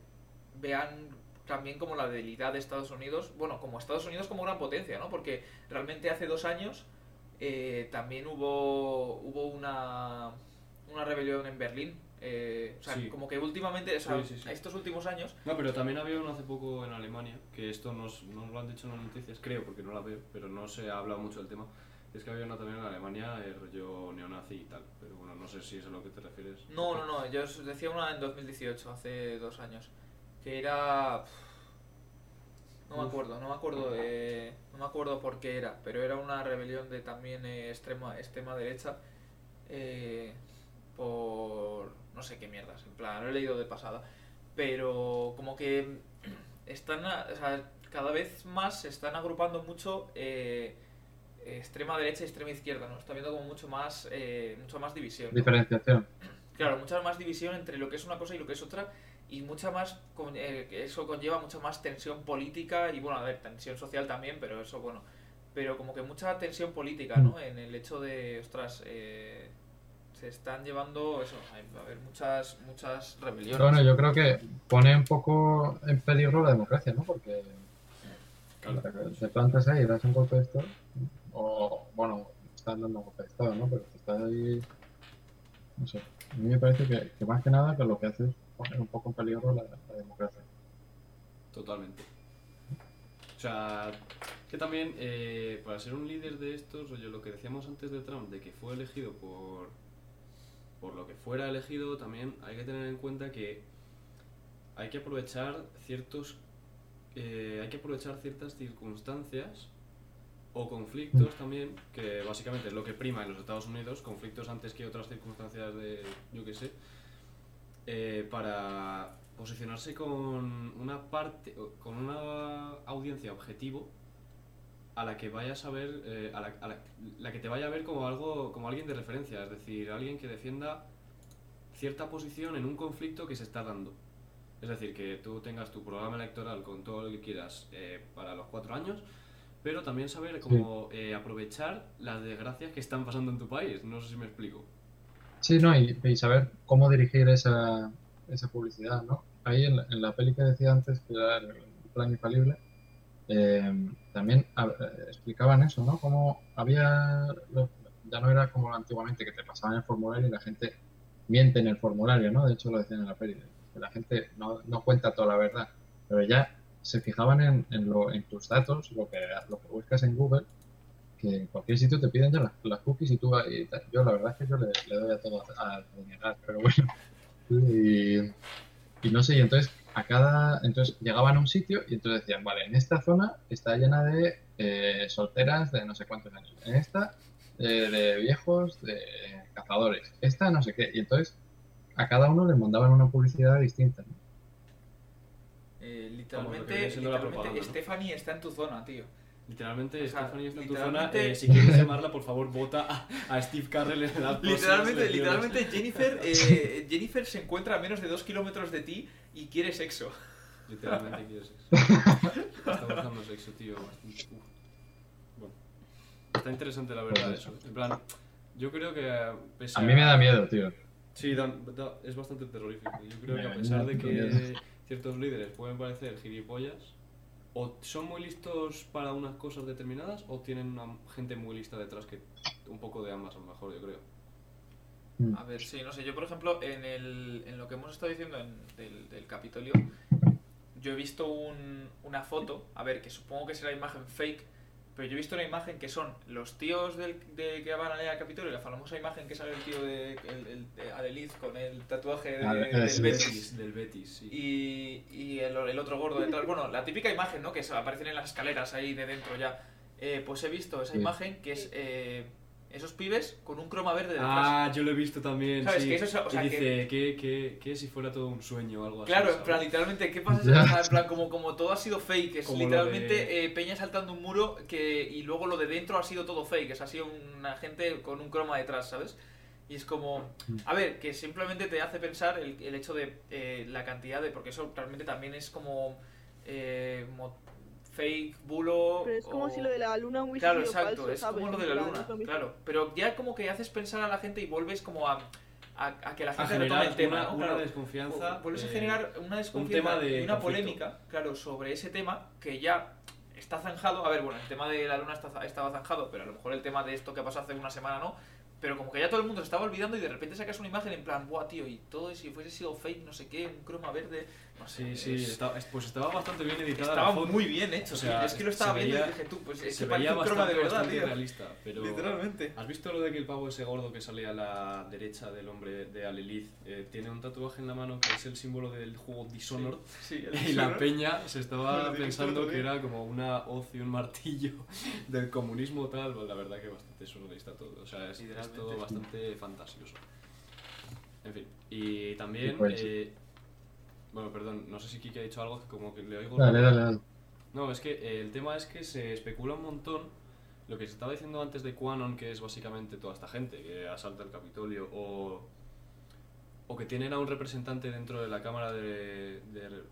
vean también como la debilidad de Estados Unidos, bueno, como Estados Unidos como gran potencia, ¿no? Porque realmente hace dos años eh, también hubo, hubo una, una rebelión en Berlín. eh, o sea, Sí. como que últimamente, o sea, Sí, sí, estos últimos años, No, pero también había uno hace poco en Alemania, que esto nos, nos lo han dicho en las noticias, creo, porque no la veo, pero no se ha hablado mucho del tema. Es que había una también en Alemania, el rollo neonazi y tal, pero bueno, no sé si es a lo que te refieres. no, no, no, yo os decía una en 2018, hace dos años, que era... No me acuerdo, no me acuerdo, de- no me acuerdo por qué era, pero era una rebelión de también eh, extrema, extrema derecha eh, por no sé qué mierdas, en plan, lo he leído de pasada, pero como que están, a- o sea, cada vez más se están agrupando mucho eh, extrema derecha y extrema izquierda, ¿no? Está habiendo como mucho más, eh, mucho más división. ¿no? Diferenciación. Claro, mucha más división entre lo que es una cosa y lo que es otra y mucha más eh, eso conlleva mucha más tensión política y bueno, a ver, tensión social también, pero eso bueno, pero como que mucha tensión política, ¿no? En el hecho de, ostras, eh, se están llevando eso, hay- va a haber muchas, muchas rebeliones. Bueno, yo creo que pone un poco en peligro la democracia, ¿no? Porque Claro. te plantas ahí das un golpe de Estado, o bueno, están dando un golpe de Estado, ¿no? Pero te estás ahí, no sé, a mí me parece que, que más que nada que lo que hace es poner un poco en peligro la, la democracia. Totalmente. O sea, que también eh, para ser un líder de estos, rollo, lo que decíamos antes de Trump, de que fue elegido por, por lo que fuera elegido, también hay que tener en cuenta que hay que aprovechar ciertos eh, hay que aprovechar ciertas circunstancias o conflictos también, que básicamente es lo que prima en los Estados Unidos, conflictos antes que otras circunstancias de, yo qué sé, eh, para posicionarse con una parte, con una audiencia objetivo a la que vayas a ver, eh, a, la, a la- la que te vaya a ver como algo, como alguien de referencia, es decir, alguien que defienda cierta posición en un conflicto que se está dando. Es decir, que tú tengas tu programa electoral con todo lo que quieras eh, para los cuatro años, pero también saber cómo eh, aprovechar las desgracias que están pasando en tu país. No sé si me explico. Sí, no, y, y saber cómo dirigir esa, esa publicidad, ¿no? Ahí en la, en la peli que decía antes, que era el plan infalible, eh, también eh, explicaban eso, ¿no? Cómo había, ya no era como antiguamente, que te pasaban el formulario y la gente miente en el formulario, ¿no? De hecho lo decían en la peli, que la gente no, no cuenta toda la verdad, pero ya se fijaban en, en, en tus datos, lo que, lo que buscas en Google, que en cualquier sitio te piden ya las, las cookies y tú vas y tal. yo la verdad es que yo le, le doy a todo a, a pero bueno y, y no sé y entonces a cada entonces llegaban a un sitio y entonces decían vale en esta zona está llena de eh, solteras de no sé cuántos años en esta eh, de viejos de cazadores esta no sé qué y entonces a cada uno le mandaban una publicidad distinta ¿no? Eh, literalmente, literalmente. Stephanie está en tu zona, tío. Literalmente, O sea, Stephanie está en tu zona. eh, si quieres llamarla, por favor, vota a, a Steve Carrell en próximas Literalmente, literalmente Jennifer, eh, Jennifer se encuentra a menos de dos kilómetros de ti y quiere sexo. Literalmente quiere sexo. Está buscando sexo, tío. bastante-. Bueno, está interesante la verdad Pues eso. En plan, yo creo que pese a mí me da miedo tío Sí, dan- da- es bastante terrorífico. Yo creo Me que a da pesar de que miedo. ciertos líderes pueden parecer gilipollas, o son muy listos para unas cosas determinadas, o tienen una gente muy lista detrás que un poco de ambas a lo mejor, yo creo. Mm. A ver, sí, no sé, yo por ejemplo, en, el, en lo que hemos estado diciendo en- del, del Capitolio, yo he visto un- una foto, a ver, que supongo que será imagen fake, pero yo he visto una imagen que son los tíos del, de, que van a leer al Capitolio, la famosa imagen que sale el tío de, el, el- de Adeliz con el tatuaje de- Ah, del sí, Betis. Del Betis, sí. Y, y el, el otro gordo detrás. Bueno, la típica imagen, ¿no? Que aparecen en las escaleras ahí de dentro ya. Eh, pues he visto esa Sí. imagen que es eh, esos pibes con un croma verde detrás. Ah, yo lo he visto también. ¿Sabes? sí. Que eso es- o sea, y dice que, que, que si fuera todo un sueño o algo así. Claro, en plan, literalmente, ¿qué pasa? en plan, como, como todo ha sido fake, es Como literalmente de- eh, Peña saltando un muro que, y luego lo de dentro ha sido todo fake, es, ha sido una gente con un croma detrás, ¿sabes? Y es como, a ver, que simplemente te hace pensar el, el hecho de eh, la cantidad de, porque eso realmente también es como eh, mo- fake, bulo. Pero es como o- si lo de la luna hubiese Claro, sido exacto, falso, es ¿sabes? como lo de la luna, claro. Pero ya como que haces pensar a la gente y vuelves como a, a, a que la A gente retome generar el tema, una, ¿no? una Claro. desconfianza. Vuelves a eh, generar una desconfianza tema de y una conflicto. polémica, claro, sobre ese tema que ya está zanjado. A ver, bueno, el tema de la luna está, estaba zanjado, pero a lo mejor el tema de esto que pasó hace una semana no. Pero como que ya todo el mundo se estaba olvidando y de repente sacas una imagen en plan, buah, tío, y todo si fuese sido fake, no sé qué, un croma verde. Sí, sí, es- está- es- pues estaba bastante bien editada estaba la foto. muy bien hecho. O sí. sea, es que lo se estaba viendo veía- y dije tú, pues es Se que veía un croma de bastante, verdad, bastante tío. realista, pero... Literalmente. ¿Has visto lo de que el pavo ese gordo que salía a la derecha del hombre de Alelith eh, tiene un tatuaje en la mano que es el símbolo del juego Dishonored? Sí, el Y la Dishonored. peña se estaba pensando que era como una hoz y un martillo del comunismo tal. Pues la verdad que bastante surrealista todo. O sea, es, es todo bastante fantasioso. En fin, y también... Sí, pues. eh, bueno, perdón, no sé si Kiki ha dicho algo que como que le oigo... dale dale dale. No, es que eh, el tema es que se especula un montón lo que se estaba diciendo antes de Quanon, que es básicamente toda esta gente que asalta el Capitolio, o, o que tienen a un representante dentro de la Cámara de, de-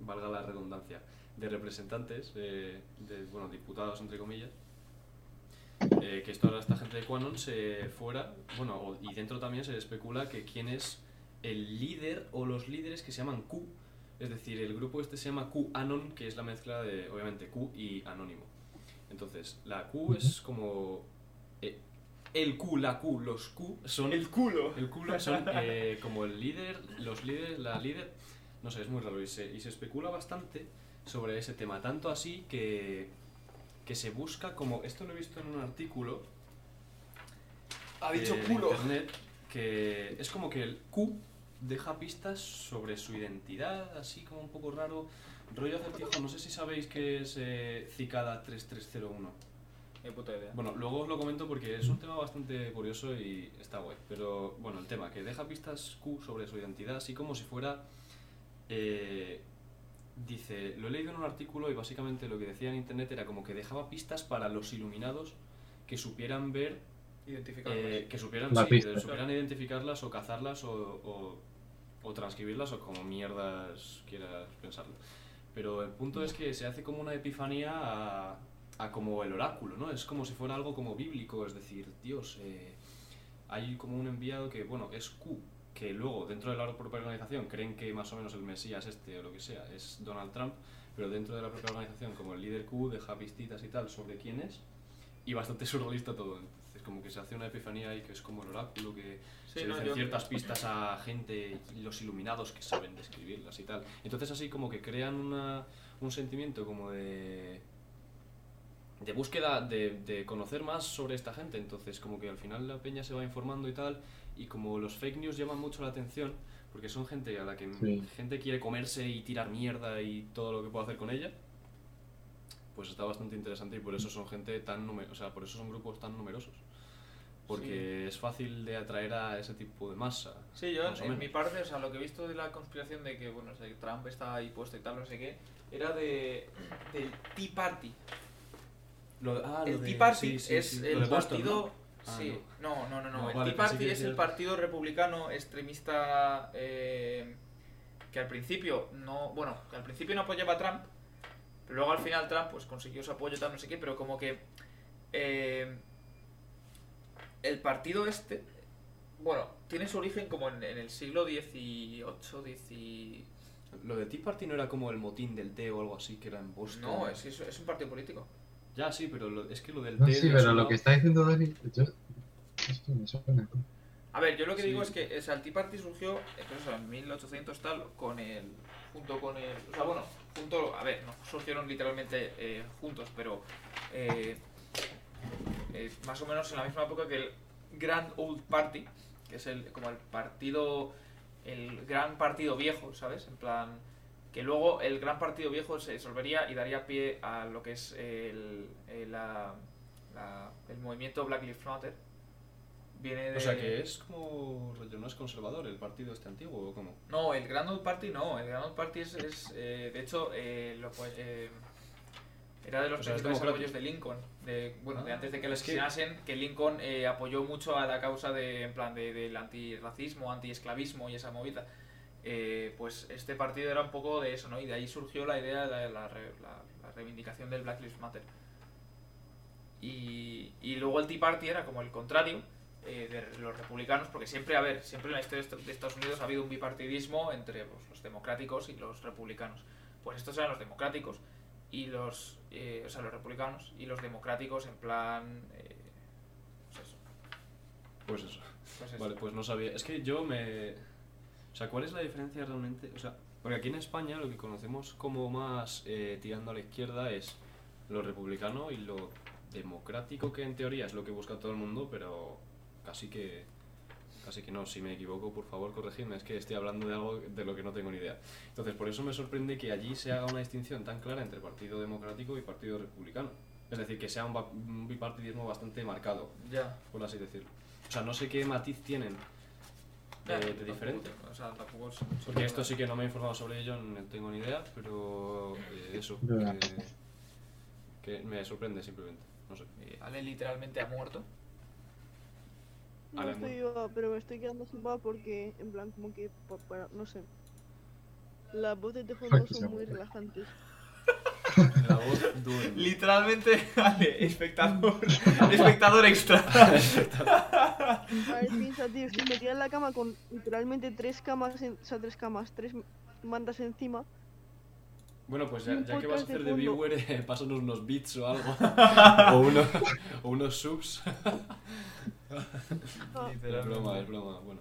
valga la redundancia, de representantes, eh, de, bueno, diputados entre comillas, eh, que toda esta gente de Quanon se fuera, bueno, y dentro también se especula que quién es el líder o los líderes que se llaman Q, es decir, el grupo este se llama QAnon, que es la mezcla de, obviamente, Q y anónimo. Entonces, la Q es como... eh, el Q, la Q, los Q son... El culo. El culo son eh, como el líder, los líderes, la líder, no sé, es muy raro y se, y se especula bastante sobre ese tema, tanto así que, que se busca como, esto lo he visto en un artículo Ha dicho de culo. internet, que es como que el Q deja pistas sobre su identidad, así como un poco raro, rollo acertijo, no sé si sabéis qué es eh, Cicada 3301. Ni puta idea. Bueno, luego os lo comento porque es un tema bastante curioso y está guay. Pero bueno, el tema, que deja pistas Q sobre su identidad, así como si fuera... eh, dice, lo he leído en un artículo y básicamente lo que decía en internet era como que dejaba pistas para los iluminados que supieran ver, Identificarlas. eh, que supieran, sí, que supieran identificarlas o cazarlas o, o, o transcribirlas o como mierdas quieras pensarlo. Pero el punto es que se hace como una epifanía a, como el oráculo, ¿no? Es como si fuera algo como bíblico, es decir, Dios, eh, hay como un enviado que, bueno, es Q, que luego dentro de la propia organización creen que más o menos el Mesías este o lo que sea es Donald Trump, pero dentro de la propia organización como el líder Q deja pistitas y tal sobre quién es y bastante surrealista todo. Como que se hace una epifanía ahí que es como el oráculo que Sí, se no, dicen yo- ciertas pistas a gente, y los iluminados que saben describirlas y tal. Entonces así como que crean una, un sentimiento como de de búsqueda de, de conocer más sobre esta gente. Entonces como que al final la peña se va informando y tal y como los fake news llaman mucho la atención porque son gente a la que Sí. gente quiere comerse y tirar mierda y todo lo que puede hacer con ella. Pues está bastante interesante y por eso son gente tan numerosa, o sea, por eso son grupos tan numerosos. Porque es fácil de atraer a ese tipo de masa. Sí, yo en, mi parte, o sea, lo que he visto de la conspiración de que, bueno, o sea, que Trump está ahí puesto y tal, no sé qué, era de del Tea Party. Lo ah, el Tea Party sí, es sí, el partido... Ah, sí, no, no, no, no. No, el vale, Tea Party es el partido republicano extremista eh, que al principio no... Bueno, que al principio no apoyaba a Trump, pero luego al final Trump pues consiguió su apoyo tal, no sé qué, pero como que... eh, el partido este, bueno, tiene su origen como en, en el siglo XVIII, XVIII... Lo de Tea Party no era como el motín del té o algo así que era en Boston. No, es, es, es un partido político. Ya, sí, pero lo- es que lo del No, té. sí, pero lo que está diciendo Dani, yo... Esto me suena. A ver, yo lo que Sí. digo es que o sea, el Tea Party surgió eh, pues eso, en 1800 tal, con el. junto con el. O sea, bueno, junto. A ver, no surgieron literalmente eh, juntos, pero. eh, eh, más o menos en la misma época que el Grand Old Party, que es el como el partido. el gran partido viejo, ¿sabes? En plan. Que luego el gran partido viejo se disolvería y daría pie a lo que es el, el, la- la- el movimiento Black Lives Matter. Viene de... O sea que es como. no es conservador el partido este antiguo o cómo. No, el Grand Old Party no. El Grand Old Party es, es, eh, de hecho, eh, lo fue- eh, era de los O sea, es principales apoyos de Lincoln. De, bueno, de Ah, antes de que lo asesinasen, que Lincoln eh, apoyó mucho a la causa de, en plan, de, del antirracismo, antiesclavismo y esa movida. Eh, pues este partido era un poco de eso, ¿no? Y de ahí surgió la idea de la, la re- la- la reivindicación del Black Lives Matter. Y, y luego el Tea Party era como el contrario eh, de los republicanos, porque siempre, a ver, siempre en la historia de Estados Unidos ha habido un bipartidismo entre pues, los democráticos y los republicanos. Pues estos eran los democráticos y los, eh, o sea, los republicanos y los democráticos en plan, eh, pues eso, Pues eso. pues eso. Vale, pues no sabía. Es que yo me. O sea, ¿cuál es la diferencia realmente? O sea, porque aquí en España lo que conocemos como más eh, tirando a la izquierda es lo republicano y lo democrático, que en teoría es lo que busca todo el mundo, pero casi que. Casi que no, si me equivoco, por favor, corregidme, es que estoy hablando de algo de lo que no tengo ni idea. Entonces, por eso me sorprende que allí se haga una distinción tan clara entre Partido Democrático y Partido Republicano. Es decir, que sea un, bipartidismo bastante marcado, Ya. por así decirlo. O sea, no sé qué matiz tienen Ya, de, de tampoco- diferente. O sea, tampoco es- Porque esto sí que no me he informado sobre ello, no tengo ni idea, pero eh, eso, que, que me sorprende simplemente. No sé. Eh, Ale literalmente ha muerto. No estoy viva, pero me estoy quedando sin paz porque, en plan, como que, por- para, no sé. Las voces de fondo son muy relajantes. La voz duerme. Literalmente, vale, espectador, espectador extra. A ver, piensa, tío, estoy metida en la cama con literalmente tres camas, en- o sea, tres camas, tres mantas encima. Bueno, pues ya, que vas a hacer de viewer, eh, pásanos unos beats o algo. o, uno- o unos subs. Ah, Es broma, es broma. Bueno.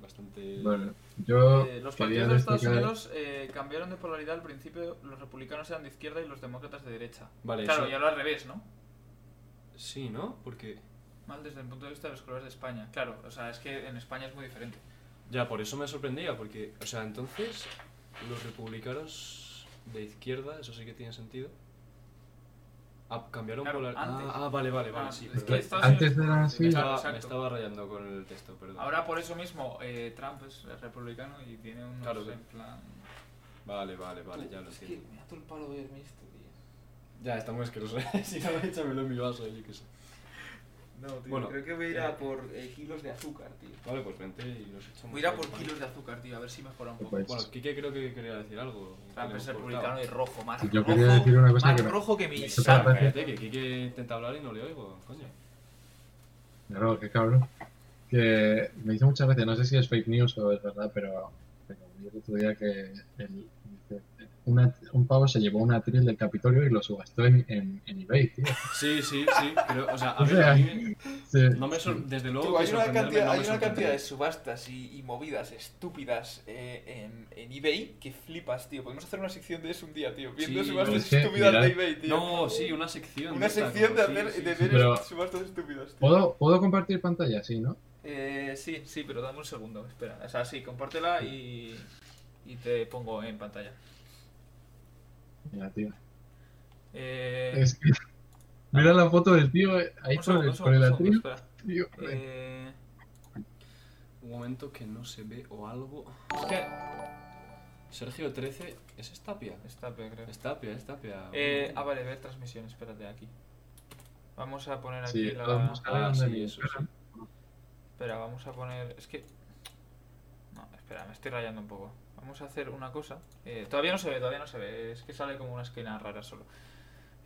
Bastante. Bueno, yo Eh, los partidos de Estados destacar- Unidos eh, cambiaron de polaridad al principio, los republicanos eran de izquierda y los demócratas de derecha. Vale, claro, eso- y ahora al revés, ¿no? Sí, ¿no? Porque. Mal desde el punto de vista de los colores de España. Claro, o sea, es que en España es muy diferente. Ya, por eso me sorprendía, porque, o sea, entonces, los republicanos de izquierda, eso sí que tiene sentido. Ah, cambiaron Claro, polar- antes. Ah, ah, vale, vale, vale, Ah, sí. es que Antes era me, así. estaba, Exacto. me estaba rayando con el texto, perdón. Ahora por eso mismo eh, Trump es republicano y tiene unos Claro, en plan... Vale, vale, vale, ya lo es que entiendo. me todo el palo verme esto, tío. Ya, está muy asqueroso. si no, échamelo en mi vaso, yo qué sé. No, tío, Bueno, creo que voy a ir eh, a por eh, kilos de azúcar, tío. Vale, pues vente y los echamos. Voy a ir a por kilos de azúcar, tío, a ver si mejora un poco. Pues- Bueno, Kike creo que quería decir algo. Trump es republicano y rojo, más Yo rojo, quería decir una cosa más que me- rojo que mi sangre. Cállate, que Kike intenta hablar y no le oigo, coño. Claro, qué cabrón. Que me dice muchas veces, no sé si es fake news o es verdad, pero, pero vi el otro día que el- una- un pavo se llevó un atril del Capitolio y lo subastó en, en, en eBay, tío. Sí, sí, sí, pero, o sea, a O ver, sea, a mí Sí. no me sor- desde luego Tío, hay una cantidad, no hay una cantidad de subastas y, y movidas estúpidas eh, en, en eBay que flipas, tío. Podemos hacer una sección de eso un día, tío. Viendo Sí, subastas es que, estúpidas de eBay, tío. No, sí, una sección. Una sección de hacer sí, sí, de ver Pero- subastas estúpidas, tío. ¿Puedo, ¿Puedo compartir pantalla? Sí, ¿no? Eh, sí, sí, pero dame un segundo, espera. O sea, sí, compártela y, y te pongo en pantalla. Mira, tío. Eh, Es que- Mira la foto del tío eh, ahí un con el, un con el atril. Eh, Un momento que no se ve o algo. es que... Sergio 13, ¿es Estapia? Está, creo. Es Tapia, es Tapia. Eh, ah, vale, ver transmisión, espérate, aquí. Vamos a poner aquí Sí, la... vamos a Ah, sí, eso, encajan. Espera, vamos a poner... Es que... No, espera, me estoy rayando un poco. Vamos a hacer una cosa. Eh, todavía no se ve, todavía no se ve. Es que sale como una esquina rara solo.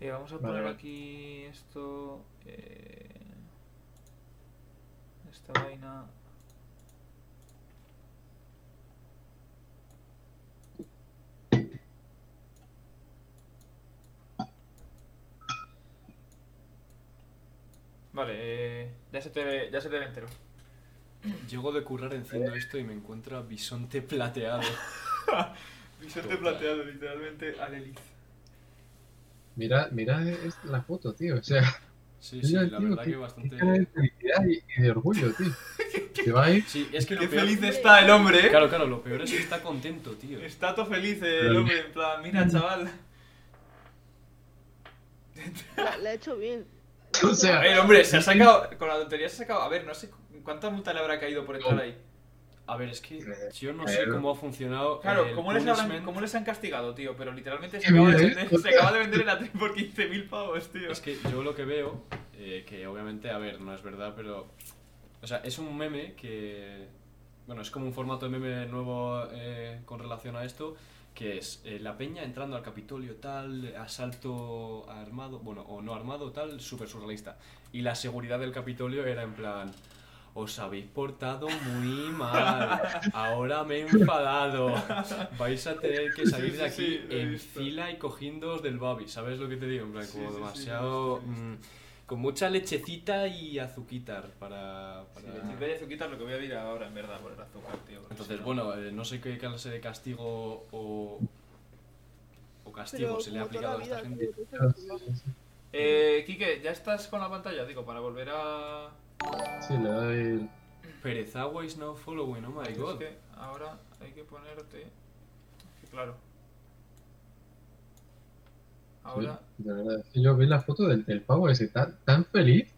Eh, vamos a Vale, poner vale. aquí esto... eh, esta vaina... Vale, eh, ya se te ya se te ve entero. Llego de currar, enciendo esto y me encuentro a bisonte plateado. Bisonte Total. plateado, literalmente al Elith. Mira, mira la foto, tío. O sea, Sí, sí, mira, la tío, verdad que bastante. de felicidad y, y de orgullo, tío. Va a ir. Sí, es que lo Qué peor. feliz está el hombre, ¿eh? Claro, claro, lo peor es que está contento, tío. Está todo feliz el Pero- hombre, en plan, mira chaval. La, la he hecho bien. O sea, A ver, hombre, se ha sacado, con la tontería se ha sacado, a ver, no sé cuánta multa le habrá caído por entrar ahí. A ver, es que Eh, yo no a sé cómo ha funcionado. Claro, el ¿cómo les, habrán- cómo les han castigado, tío? Pero literalmente se acaba, de mira, vender, ¿eh? se acaba de vender el atril por 15.000 pavos, tío. Es que yo lo que veo, eh, que obviamente, a ver, no es verdad, pero. O sea, es un meme que. Bueno, es como un formato de meme nuevo eh, con relación a esto, que es eh, la peña entrando al Capitolio, tal, asalto armado, bueno, o no armado, tal, súper surrealista. Y la seguridad del Capitolio era en plan. Os habéis portado muy mal. Ahora me he enfadado. Vais a tener que salir Sí, de aquí sí, en visto. fila y cogiéndoos del babi. ¿Sabes lo que te digo? En plan, como demasiado. mm, con mucha lechecita y azuquitar para. Si para- le quitáis azuquitar lo que voy a ir ahora, en verdad, por el azúcar, tío. Entonces, bueno, eh, no sé qué clase de castigo o. o castigo Pero se le ha aplicado a esta gente. Eh, Quique, ¿ya estás con la pantalla? Digo, para volver a... Sí, le doy. Perezawa is now following, oh my Es god. que ahora hay que ponerte... Que claro. Ahora... sí, de verdad. Es que Yo vi la foto del, del pavo ese tan, tan feliz.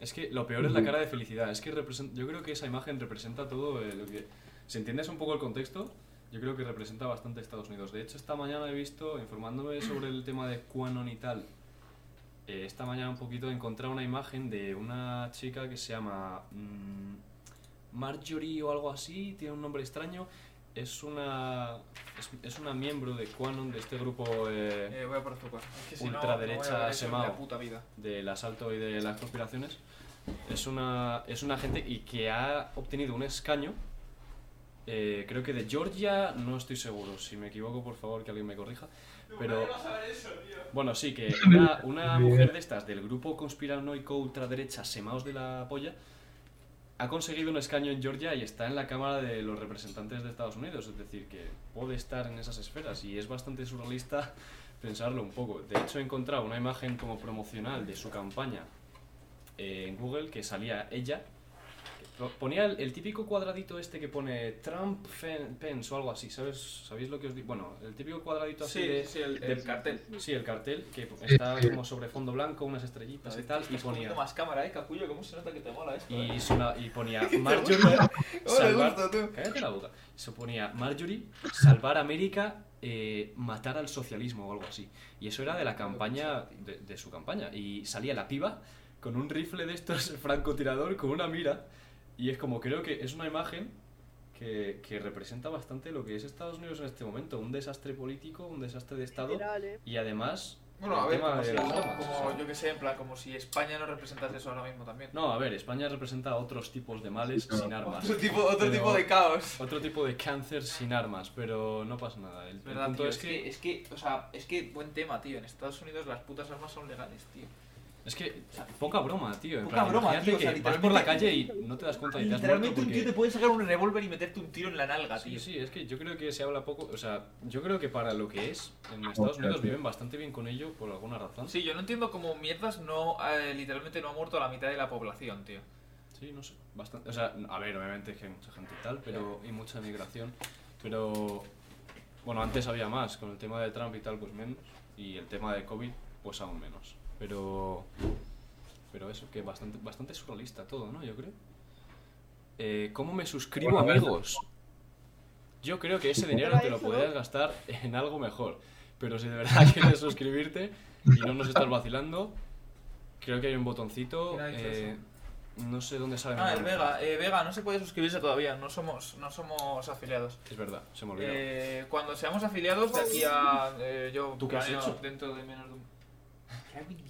Es que lo peor es la cara de felicidad. Es que represent- yo creo que esa imagen representa todo eh, lo que. Si entiendes un poco el contexto, yo creo que representa bastante Estados Unidos. De hecho, esta mañana he visto, informándome sobre el tema de QAnon y tal, eh, esta mañana un poquito he encontrado una imagen de una chica que se llama mm, Marjorie o algo así, tiene un nombre extraño, es una es, es una miembro de Quanon, de este grupo eh, Eh, voy a por azúcar. Es que si no, Ultraderecha no Semao. del asalto y de las conspiraciones. Es una, es una gente y que ha obtenido un escaño, eh, creo que de Georgia, no estoy seguro, si me equivoco por favor que alguien me corrija, pero bueno, sí, que una, una mujer de estas del grupo conspiranoico ultraderecha Semaos de la Polla ha conseguido un escaño en Georgia y está en la Cámara de los Representantes de Estados Unidos, es decir, que puede estar en esas esferas y es bastante surrealista pensarlo un poco. De hecho, he encontrado una imagen como promocional de su campaña eh, en Google que salía ella. Ponía el, el típico cuadradito este que pone Trump Pence o algo así, ¿sabes? ¿Sabéis lo que os digo? Bueno, el típico cuadradito así Sí, de, sí, el, de- el cartel. Sí, el cartel que está como sobre fondo blanco, unas estrellitas y tal, y ponía más cámara, eh, capullo, cómo se nota que te mola esto. eh? y, sona- y ponía Marjorie ¿Cómo le salvar, gusta, tú? cállate la boca. Se ponía Marjorie salvar América, eh, matar al socialismo o algo así. Y eso era de la campaña de, de su campaña y salía la piba con un rifle de estos francotirador con una mira y es como creo que es una imagen que, que representa bastante lo que es Estados Unidos en este momento, un desastre político, un desastre de estado Literal, eh. y además Bueno, a ver, como, si, como, armas, o sea. yo que sé, en plan, como si España no representase eso ahora mismo también. No, a ver, España representa otros tipos de males Sí, sin armas. Otro tipo, otro Pero- tipo de caos. Otro tipo de cáncer sin armas, pero no pasa nada. El, el Es verdad, punto tío, es que, es que, o sea, es que buen tema, tío. En Estados Unidos las putas armas son legales, tío. Es que poca broma, tío. Poca plan, broma, tío, o sea, que vas por la calle y no te das cuenta y te has Literalmente un tío te porque... puede sacar un revólver y meterte un tiro en la nalga, Sí, tío. sí, es que yo creo que se habla poco, o sea, yo creo que para lo que es, en Estados Unidos tío. viven bastante bien con ello por alguna razón. Sí, yo no entiendo cómo mierdas no, eh, literalmente no ha muerto la mitad de la población, tío. Sí, no sé, bastante. O sea, a ver, obviamente que hay mucha gente y tal, pero y mucha migración. Pero bueno, antes había más, con el tema de Trump y tal, pues menos. Y el tema de COVID, pues aún menos. Pero pero eso, que bastante, bastante surrealista todo, ¿no? Yo creo. Eh, ¿Cómo me suscribo, Bueno, amigos? Yo creo que ese dinero te lo podrías gastar en algo mejor. Pero si de verdad quieres suscribirte y no nos estás vacilando, creo que hay un botoncito. ¿Quién ha dicho eh, no sé dónde sale. Ah, el. Vega. Eh, Vega, no se puede suscribirse todavía. No somos, no somos afiliados. Es verdad, se me olvidó. Eh, cuando seamos afiliados, de aquí a. eh, yo ¿Tú qué has hecho? Dentro de menos de un.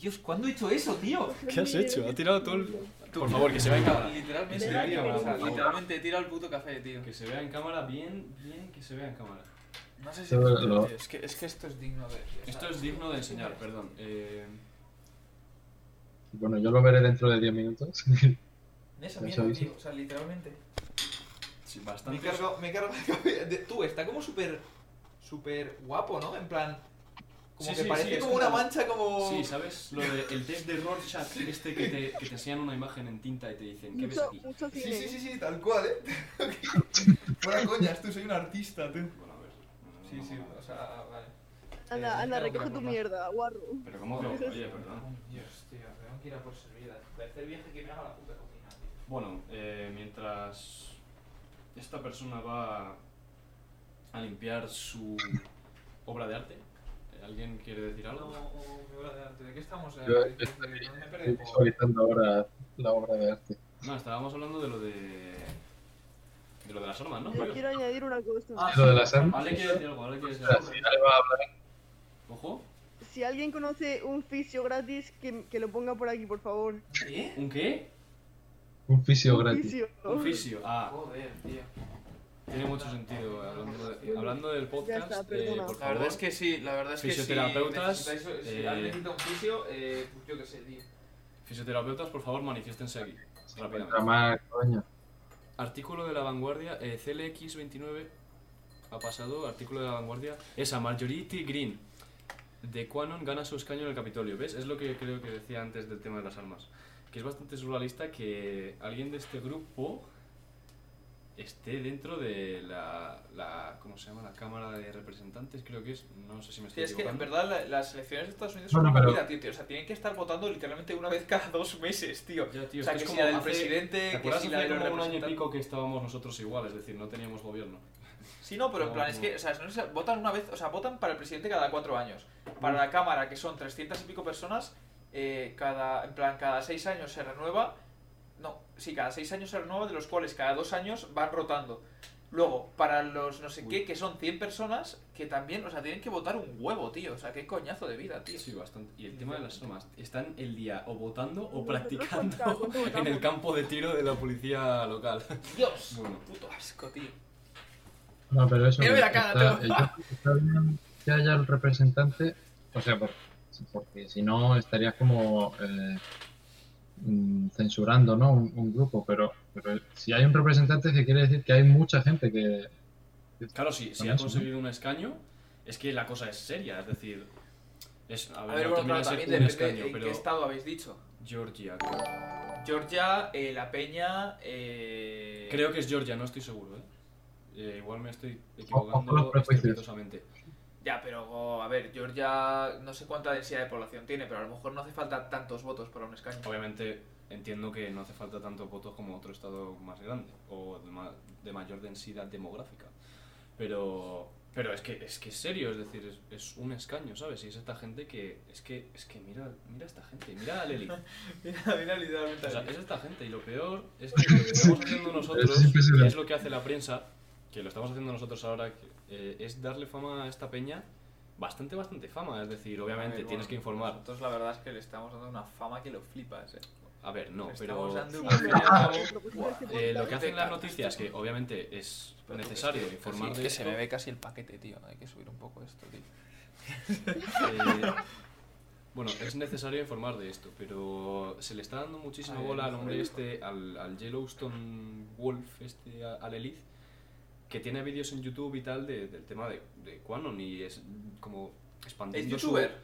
Dios, ¿cuándo he hecho eso, tío? ¿Qué has hecho? Ha tirado todo el... Por favor, que se vea en cámara. Literalmente, se vea en cámara, o sea, por favor. literalmente he tirado el puto café, tío. Que se vea en cámara bien, bien que se vea en cámara. No sé si. Es, que, es que esto es digno de. Esto es digno de enseñar, perdón. Eh, Bueno, yo lo veré dentro de 10 minutos. Esa mierda, tío. O sea, literalmente. sí, Me bastante... cargo, me cargo café. de- Tú, está como súper. súper guapo, ¿no? En plan. Como Sí, que sí, parece sí, como una como- mancha como. Sí, ¿sabes? Lo de el test de Rorschach, este que te, que te enseñan una imagen en tinta y te dicen, ¿qué ves Mucho, aquí? mucho Sí, cine. sí, sí, sí, tal cual, ¿eh? Fuera coñas, tú soy un artista, tú. Bueno, a ver. no, Sí, no, sí, no, o sea, vale. Anda, Eh, anda, recoge tu mierda, guarro. Pero ¿cómo que? Oye, perdón. Dios, tío, tengo que ir a por servida. Tercer viaje que me haga la puta cocina, tío. Bueno, eh, mientras esta persona va a limpiar su obra de arte, ¿alguien quiere decir algo? de arte, ¿de qué estamos? eh? Yo ¿De- de- estoy- de- ¿Dónde me Estoy visualizando ahora la obra de arte. No, estábamos hablando de lo de... de lo de las armas, ¿no? Yo quiero añadir una cosa. Ah, Lo de las armas. Ale quiere decir algo, Ale quiere decir Espera, algo. si Ale va a hablar, Ojo. Si alguien conoce un fisio gratis, que, que lo ponga por aquí, por favor. ¿Qué? ¿Un qué? un fisio Un gratis. fisio. Un fisio. Ah, Joder, tío. Tiene mucho sentido. Hablando, de- hablando del podcast, está, eh, por La favor, verdad es que sí, la verdad es que Fisioterapeutas, si si eh, necesita un fisio, eh, pues yo qué sé, tío. fisioterapeutas, por favor, manifiéstense aquí. Rápidamente. Coño. Artículo de la vanguardia, eh, CLX29 ha pasado, artículo de la vanguardia, esa Marjorie Green de Quanon gana su escaño en el Capitolio, ¿ves? Es lo que creo que decía antes del tema de las armas, que es bastante surrealista que alguien de este grupo esté dentro de la, la ¿cómo se llama? La Cámara de Representantes, creo que es, no sé si me Sí, estoy es que en equivocando. verdad la- las elecciones de Estados Unidos Bueno, son una pero- tío, tío. O sea, tienen que estar votando literalmente una vez cada dos meses, tío. Ya, tío, o sea, es que es si como la del hace- presidente, ¿Te que si la un año y pico que estábamos nosotros igual, es decir, no teníamos gobierno? Sí, no, pero en No, plan, es no. que, o sea, no sé, votan una vez, o sea, votan para el presidente cada cuatro años. Para la Cámara, que son 300 y pico personas, eh, cada, en plan, cada seis años se renueva. No, sí, cada seis años se renueva, de los cuales cada dos años van rotando. Luego, para los no sé qué, que son 100 personas, que también, o sea, tienen que votar un huevo, tío. O sea, qué coñazo de vida, tío. Sí, bastante. Y el tema de las armas, están el día o votando o practicando ¿cuánto- cuánto en el campo de tiro de la policía local. Dios, Bueno. puto asco, tío. No, pero eso. Mira, mira, está, que está bien que haya el representante, o sea, por- porque si no estarías como eh, censurando, ¿no? Un, un grupo, pero, pero si hay un representante, que quiere decir que hay mucha gente que. Claro, si, si ha conseguido un escaño, es que la cosa es seria, es decir. Es, a A ver, no bueno, claro, también depende escaño, en pero. qué estado habéis dicho. Georgia, creo. Georgia, eh, La Peña, eh... Creo que es Georgia, no estoy seguro, ¿eh? Eh, igual me estoy equivocando estrepitosamente. Ya, pero a ver, Georgia no sé cuánta densidad de población tiene, pero a lo mejor no hace falta tantos votos para un escaño. Obviamente entiendo que no hace falta tantos votos como otro estado más grande o de, ma- de mayor densidad demográfica. Pero, pero es que es que es serio, es decir, es, es un escaño, ¿sabes? Y es esta gente que es que es que mira, mira a esta gente, mira a Leli. O Mira, mira literalmente. sea, es esta gente y lo peor es que lo que estamos haciendo nosotros es lo que hace la prensa, que lo estamos haciendo nosotros ahora, que, eh, es darle fama a esta peña bastante bastante fama, es decir, obviamente tienes que informar. Nosotros la verdad es que le estamos dando una fama que lo flipas, eh. A ver, no, pero Eh, lo que hacen las noticias, esto- que obviamente es Pero necesario es que- informar sí, de que esto, se me ve casi el paquete, tío. Hay que subir un poco esto, tío. eh, bueno, es necesario informar de esto, pero se le está dando muchísima bola al hombre este, al, al Yellowstone Wolf, este, al Elite, que tiene vídeos en YouTube y tal de- del tema de, de Quanon y es como ¿Es expandiendo su, youtuber?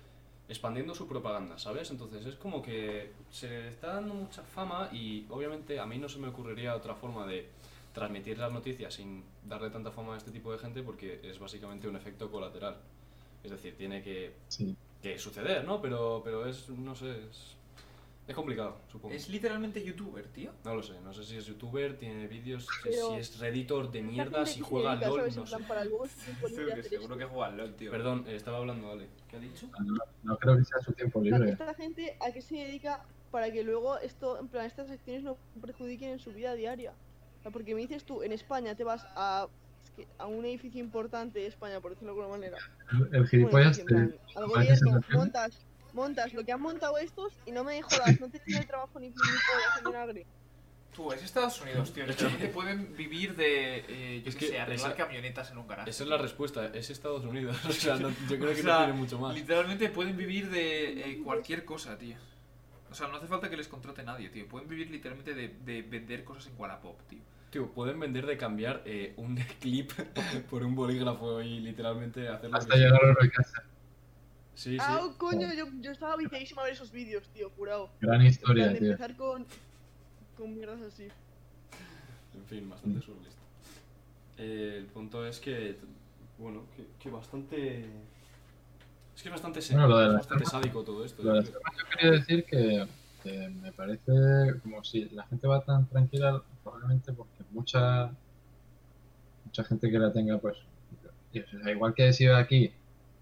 expandiendo su propaganda, ¿sabes? Entonces es como que se le está dando mucha fama y obviamente a mí no se me ocurriría otra forma de transmitir las noticias sin darle tanta fama a este tipo de gente porque es básicamente un efecto colateral. Es decir, tiene que, Sí. que suceder, ¿no? Pero, pero es, no sé, es, es complicado, supongo. Es literalmente youtuber, tío. No lo sé, no sé si es youtuber, tiene vídeos, Pero- si es redditor de mierda, si que juega al LOL, ¿sabes? no sé. plan, para luego su tiempo libre hacer Seguro que juega al LOL, tío. Perdón, eh, estaba hablando, Ale. ¿Qué ha dicho? No, no creo que sea su tiempo libre. Esta gente a qué se dedica para que luego esto, en plan, estas acciones no perjudiquen en su vida diaria. O sea, porque me dices tú, en España te vas a, es que a un edificio importante de España, por decirlo de alguna manera. El, el gilipollas en te- plan, al ¿para qué se gobierno, refiere? montas, montas lo que han montado estos y no me jodas, no te tiene el trabajo ni ni pollas en vinagre. Tú, es Estados Unidos, tío. Literalmente pueden vivir de, eh, yo Es qué que sé, arreglar esa- camionetas en un garaje. Esa es la respuesta, es Estados Unidos. O sea, no- yo creo O que sea, no tiene mucho más. Literalmente pueden vivir de eh, cualquier cosa, tío. O sea, no hace falta que les contrate nadie, tío. Pueden vivir literalmente de, de vender cosas en Wallapop, tío. Tío, pueden vender de cambiar eh, un clip por un bolígrafo y literalmente hacerlo. Hasta llegar a la casa. Sí, sí. Ah, coño, yo, yo estaba viciadísima a ver esos vídeos, tío, jurado. Gran historia, de tío. empezar con, con mierdas así. En fin, bastante surrealista. Eh, el punto es que, bueno, que, que bastante. Es que es bastante, Bueno, lo de es bastante sádico todo esto. Lo de yo quería decir que, que me parece como si la gente va tan tranquila, probablemente porque mucha mucha gente que la tenga, pues, y, o sea, igual que si aquí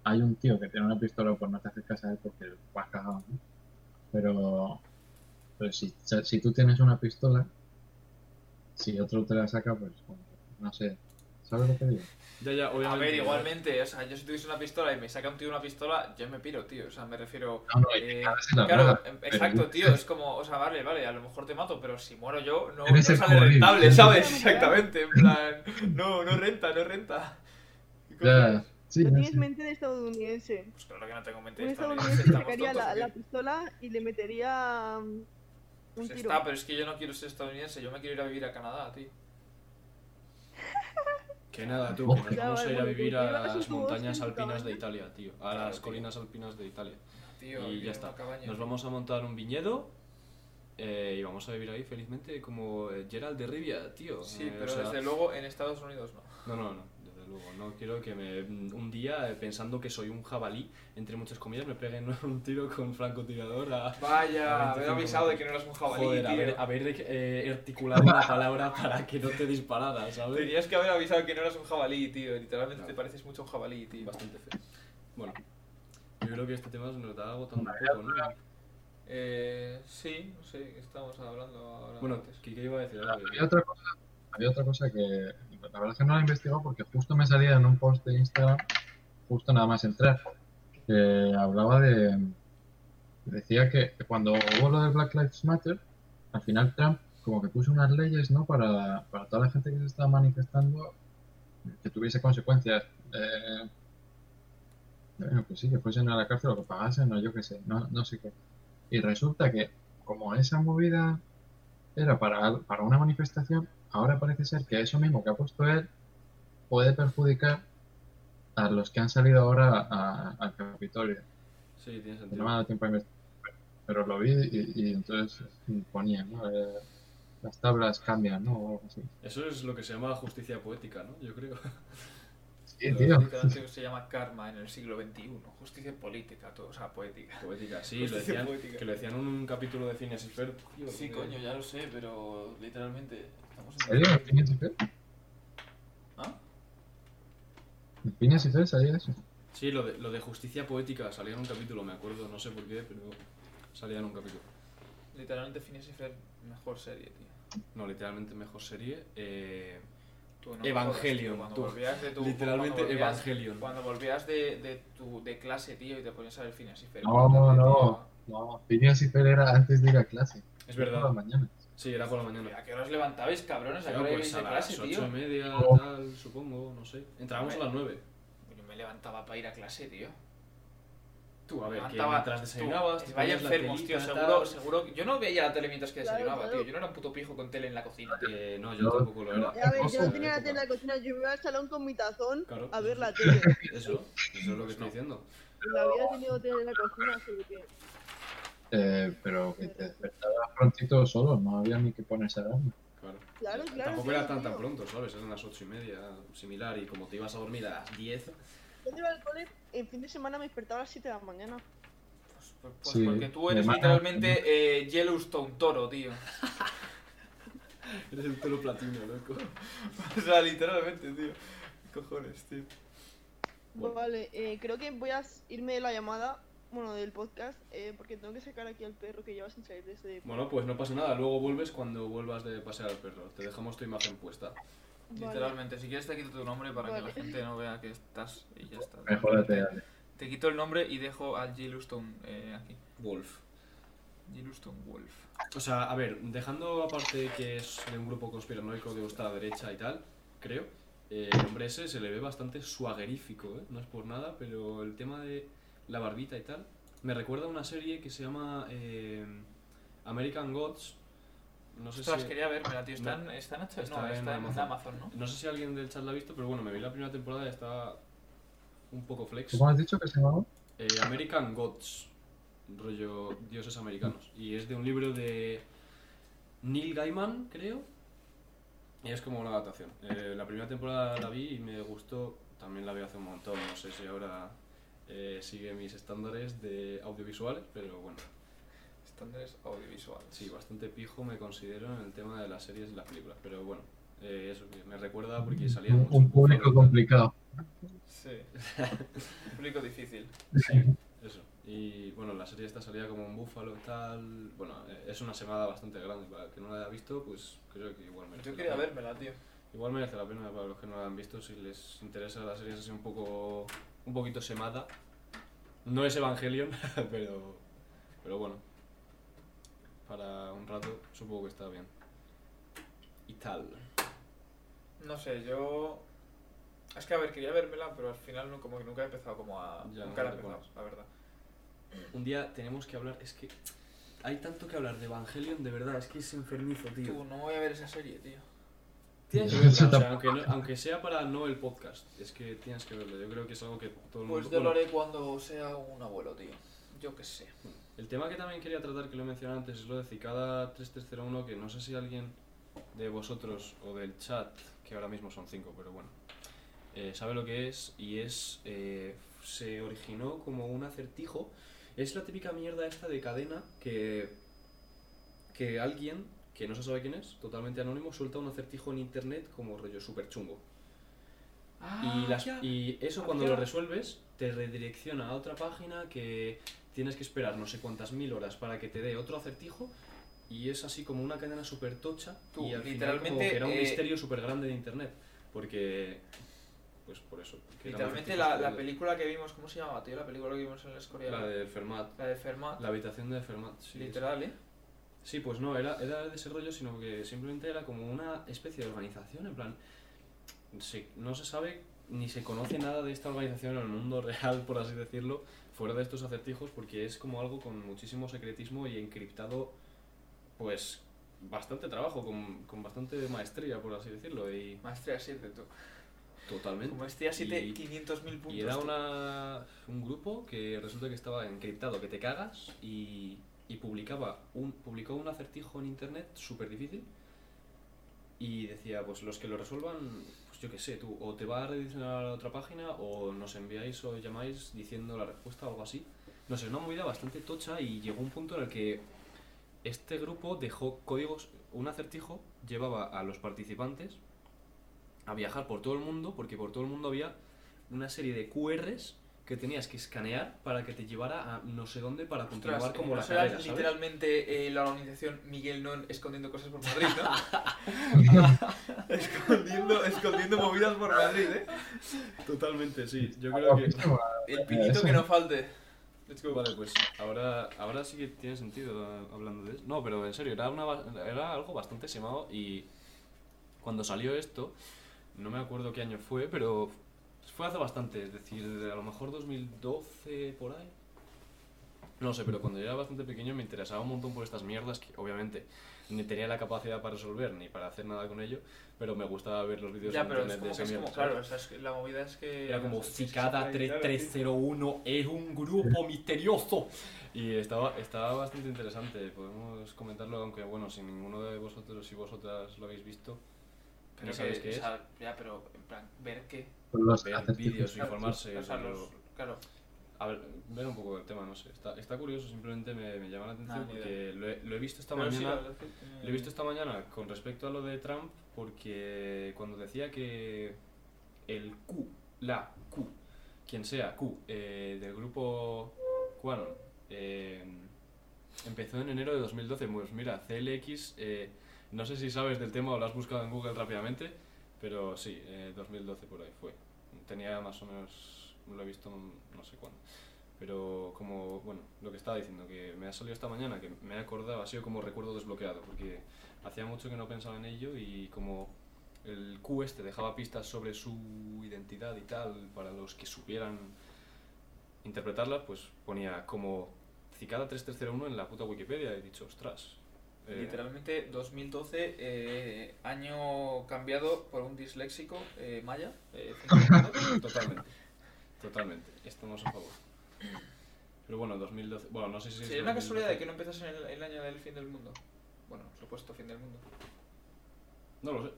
hay un tío que tiene una pistola, pues no te acercas a él porque vas cagado, ¿no? Pero, pero si, si tú tienes una pistola, si otro te la saca, pues, no sé, ¿sabes lo que digo? Ya, ya, A ver, igualmente, o sea, yo si tuviese una pistola y me saca un tío una pistola, yo me piro, tío. O sea, me refiero. No, no, eh, claro, em- pero- exacto, tío. Es como, o sea, vale, vale, a lo mejor te mato, pero si muero yo, no, no sale rentable, ¿sabes? Exactamente, en plan, no, no renta, no renta. Ya, sí, no tienes mente de estadounidense. Pues claro que no tengo mente Un de estadounidense estadounidense, sacaría la, la pistola y le metería um, un Pues tiro. está, pero es que yo no quiero ser estadounidense, yo me quiero ir a vivir a Canadá, tío. Que nada, tú, Ojo. que nos Ya, vamos a ir a vivir a las montañas alpinas de. Italia, tío. A Claro, las tío. colinas alpinas de Italia. Tío, Y ya está. cabaña. Nos vamos a montar un viñedo eh, y vamos a vivir ahí felizmente como eh, Gerald de Rivia, tío. Sí, Eh, o pero sea, desde luego en Estados Unidos no. No, no, no, desde luego. No quiero que me un día, eh, pensando que soy un jabalí, entre muchas comillas, me peguen un tiro con francotirador a... Vaya, A haber 25 avisado de que no eras un jabalí, Joder, tío. haber, haber eh, articulado una palabra para que no te disparara, ¿sabes? Tenías que haber avisado que no eras un jabalí, tío. Literalmente te pareces mucho a un jabalí, tío. Bastante feo. Bueno, yo creo que este tema se nos está agotando un poco, ¿no? Eh, sí, no sé, ¿qué estamos hablando ahora? Bueno, antes? Kike iba a decir algo. Había otra cosa, había otra cosa que la verdad es que no la investigado porque justo me salía en un post de Instagram, justo nada más entrar, que hablaba de. Decía que cuando hubo lo de Black Lives Matter, al final Trump como que puso unas leyes, ¿no? Para, para toda la gente que se estaba manifestando, que tuviese consecuencias. Eh, bueno, pues sí, que fuesen a la cárcel o que pagasen, o yo qué sé, no, no sé qué. Y resulta que, como esa movida era para, para una manifestación, ahora parece ser que eso mismo que ha puesto él puede perjudicar a los que han salido ahora a- al Capitolio. Sí, tiene No sentido. me ha dado tiempo a investigar, pero lo vi y, y entonces ponía, ¿no? Eh, las tablas cambian, ¿no? O algo así. Eso es lo que se llama justicia poética, ¿no? Yo creo. Sí, tío. Literalmente se llama karma en el siglo XXI. Justicia política, todo, o sea, poética. Poética, sí, lo decían, poética. que lo decían en un capítulo de Phineas y Ferb. Sí, coño, ya lo sé, pero literalmente ¿En Phineas y Ferb? ¿Ah? ¿En Phineas y Ferb salía eso? Sí, lo de, lo de justicia poética salía en un capítulo, me acuerdo, no sé por qué, pero salía en un capítulo. Literalmente Phineas y Ferb, mejor serie, tío. No, literalmente mejor serie. Eh, Tú no Evangelion, jodas, tío, tú. Cuando volvías de tu, Literalmente cuando volvías- Evangelion. Cuando volvías de, de tu de clase, tío, y te ponías a ver Phineas y Ferb. No, no, no. Phineas y Ferb era antes de ir a clase. es Por verdad. Sí, era por la mañana. ¿A qué hora os levantabais, cabrones? ¿A qué Claro, hora pues a las ocho tío? y media, Oh. tal, supongo, no sé. Entrábamos a las nueve. Yo me levantaba para ir a clase, tío. Tú, a ver, que Levantaba- mientras tú, desayunabas... que te vaya la enfermos, tío. Seguro, seguro. Yo no veía la tele mientras que desayunaba, claro. tío. Yo no era un puto pijo con tele en la cocina, tío. Eh, no, yo tampoco lo era. A ver, yo no tenía la tele en la cocina, yo me iba al salón con mi tazón Claro. a ver la tele. Eso, eso es lo que estoy diciendo. No había tenido tele en la cocina, así que... Eh, pero que te despertabas prontito solo, no había ni que ponerse alarma. Claro. Claro, claro, Tampoco claro, era tan tan pronto, ¿sabes? Eran las ocho y media, similar, y como te ibas a dormir a las 10, Yo iba al cole, en fin de semana me despertaba a las 7 de la mañana. Pues, pues- pues Sí, porque tú eres literalmente eh, Yellowstone toro, tío. eres el pelo platino, loco. o sea, literalmente, tío. ¿Qué cojones, tío? Bueno. Vale, eh, creo que voy a irme de la llamada, bueno, del podcast, eh, porque tengo que sacar aquí al perro que lleva sin salir desde... Bueno, pues no pasa nada, luego vuelves cuando vuelvas de pasear al perro. Te dejamos tu imagen puesta. Vale. Literalmente, si quieres te quito tu nombre para Vale. que la gente no vea que estás y ya está. Jódete, dale. Te quito el nombre y dejo al Yellowstone eh, aquí. Wolf. Yellowstone Wolf. O sea, a ver, dejando aparte que es de un grupo conspiranoico de ultraderecha y tal, creo, eh, el hombre ese se le ve bastante suaguerífico, ¿eh? No es por nada, pero el tema de la barbita y tal, me recuerda a una serie que se llama eh, American Gods. No sé Ostras, si... quería tío. ¿Está, No. en, está en HBO? Está no, en está en Amazon. Amazon, ¿no? No sé si alguien del chat la ha visto, pero bueno, me vi la primera temporada y está un poco flex. ¿Cómo has dicho que se llamaba? Eh, American Gods, rollo dioses americanos. Y es de un libro de Neil Gaiman, creo. Y es como una adaptación. Eh, la primera temporada la vi y me gustó. También la vi hace un montón. No sé si ahora eh, sigue mis estándares de audiovisuales, pero bueno. Estándares audiovisuales. Sí, bastante pijo me considero en el tema de las series y las películas. Pero bueno, eh, eso que me recuerda porque salía Un, mucho un público Buffalo, complicado. Sí. Un público difícil. Sí, eso. Y bueno, la serie esta salía como un búfalo y tal. Bueno, eh, es una semana bastante grande. Para el que no la haya visto, pues creo que igual merece Yo la quería pena. vérmela, tío. Igual merece la pena para los que no la han visto. Si les interesa la serie, es así un poco. Un poquito semada. No es Evangelion, pero. pero bueno. Para un rato, supongo que está bien. Y tal. No sé, yo. Es que a ver, quería vérmela, pero al final no, como que nunca he empezado como a. Ya, nunca no la he empezado, la verdad. Un día tenemos que hablar. Es que. Hay tanto que hablar de Evangelion, de verdad. Es que es enfermizo, tío. Tú, no voy a ver esa serie, tío. Tienes que Eso verla, o sea, tampoco. aunque, no- aunque sea para no el podcast, es que tienes que verlo. Yo creo que es algo que todo el mundo. Pues yo lo haré cuando sea un abuelo, tío. Yo qué sé. el tema que también quería tratar, que lo he mencionado antes, es lo de Cicada 3301, que no sé si alguien de vosotros o del chat, que ahora mismo son cinco, pero bueno, eh, sabe lo que es y es. eh, se originó como un acertijo. Es la típica mierda esta de cadena que. que alguien, que no se sabe quién es, totalmente anónimo, suelta un acertijo en internet como rollo súper chungo. Y, las- y eso Ah, cuando lo resuelves te redirecciona a otra página que tienes que esperar no sé cuántas mil horas para que te dé otro acertijo y es así como una cadena súper tocha Tú, y al final como que era un eh, misterio súper grande de internet porque pues por eso Literalmente la, la película que vimos, ¿cómo se llamaba, tío? La película que vimos en el Escorial. la de Fermat La de Fermat. la habitación de Fermat sí, Literal, ¿eh? Sí, pues no, era, era de ese rollo, sino que simplemente era como una especie de organización, en plan, se- no se sabe ni se conoce nada de esta organización en el mundo real, por así decirlo, fuera de estos acertijos, porque es como algo con muchísimo secretismo y encriptado, pues, bastante trabajo, con, con bastante maestría, por así decirlo, y Maestría 7, tú. totalmente. Maestría 7, Y- 500.000 puntos. Y era una, un grupo que resulta que estaba encriptado, que te cagas, y, y publicaba un, publicó un acertijo en internet súper difícil. Y decía, pues los que lo resuelvan, pues yo qué sé, tú, o te va a redireccionar a otra página, o nos enviáis o llamáis diciendo la respuesta o algo así. No sé, una movida bastante tocha y llegó un punto en el que este grupo dejó códigos, un acertijo llevaba a los participantes a viajar por todo el mundo, porque por todo el mundo había una serie de QRs que tenías que escanear para que te llevara a no sé dónde para continuar Ostras, como ¿no la carrera, ¿sabes? literalmente eh, la organización Miguel Non escondiendo cosas por Madrid, ¿no? escondiendo, escondiendo movidas por Madrid, ¿eh? Totalmente, sí. Yo creo que... El piquito que no falte. Let's go. Vale, pues ahora, ahora sí que tiene sentido eh, hablando de eso. No, pero en serio, era, una, era algo bastante semado y cuando salió esto, no me acuerdo qué año fue, pero fue hace bastante, es decir, a lo mejor 2012 por ahí. No sé, pero cuando yo era bastante pequeño me interesaba un montón por estas mierdas que obviamente ni tenía la capacidad para resolver ni para hacer nada con ello, pero me gustaba ver los vídeos Ya, en pero es internet de como esa que es mierda. como, ¿sabes? claro, o sea, es que la movida es que... Era como es Cicada claro, tío. 3301 es un grupo misterioso. Y estaba, estaba bastante interesante. Podemos comentarlo, aunque bueno, si ninguno de vosotros y vosotras lo habéis visto, Pero ya sabéis que, qué es. o sea, ya, pero en plan, ver qué... Los Ver vídeos, informarse. O sea, pero- los- claro. A ver, ver un poco el tema, no sé. Está, está curioso, simplemente me, me llama la atención Ah, porque lo he, lo he visto esta Pero mañana. Lo he visto esta mañana con respecto a lo de Trump porque cuando decía que el Q, la Q, quien sea Q, eh, del grupo QAnon, eh, empezó en enero de 2012. Pues mira, CLX, eh, no sé si sabes del tema o lo has buscado en Google rápidamente, pero sí, eh, 2012 por ahí fue. Tenía más o menos, lo he visto no sé cuándo. Pero como, bueno, lo que estaba diciendo, que me ha salido esta mañana, que me he acordado, ha sido como recuerdo desbloqueado, porque hacía mucho que no pensaba en ello y como el Q este dejaba pistas sobre su identidad y tal, para los que supieran interpretarlas, pues ponía como Cicada 3301 en la puta Wikipedia y he dicho, ostras. Eh, Literalmente 2012, eh, año cambiado por un disléxico eh, maya. eh. Totalmente, totalmente. Estamos a favor. Pero bueno, 2012, bueno, no sé si es Sería una 2012. casualidad de que no empezase en el, el año del fin del mundo. Bueno, supuesto fin del mundo. No lo sé.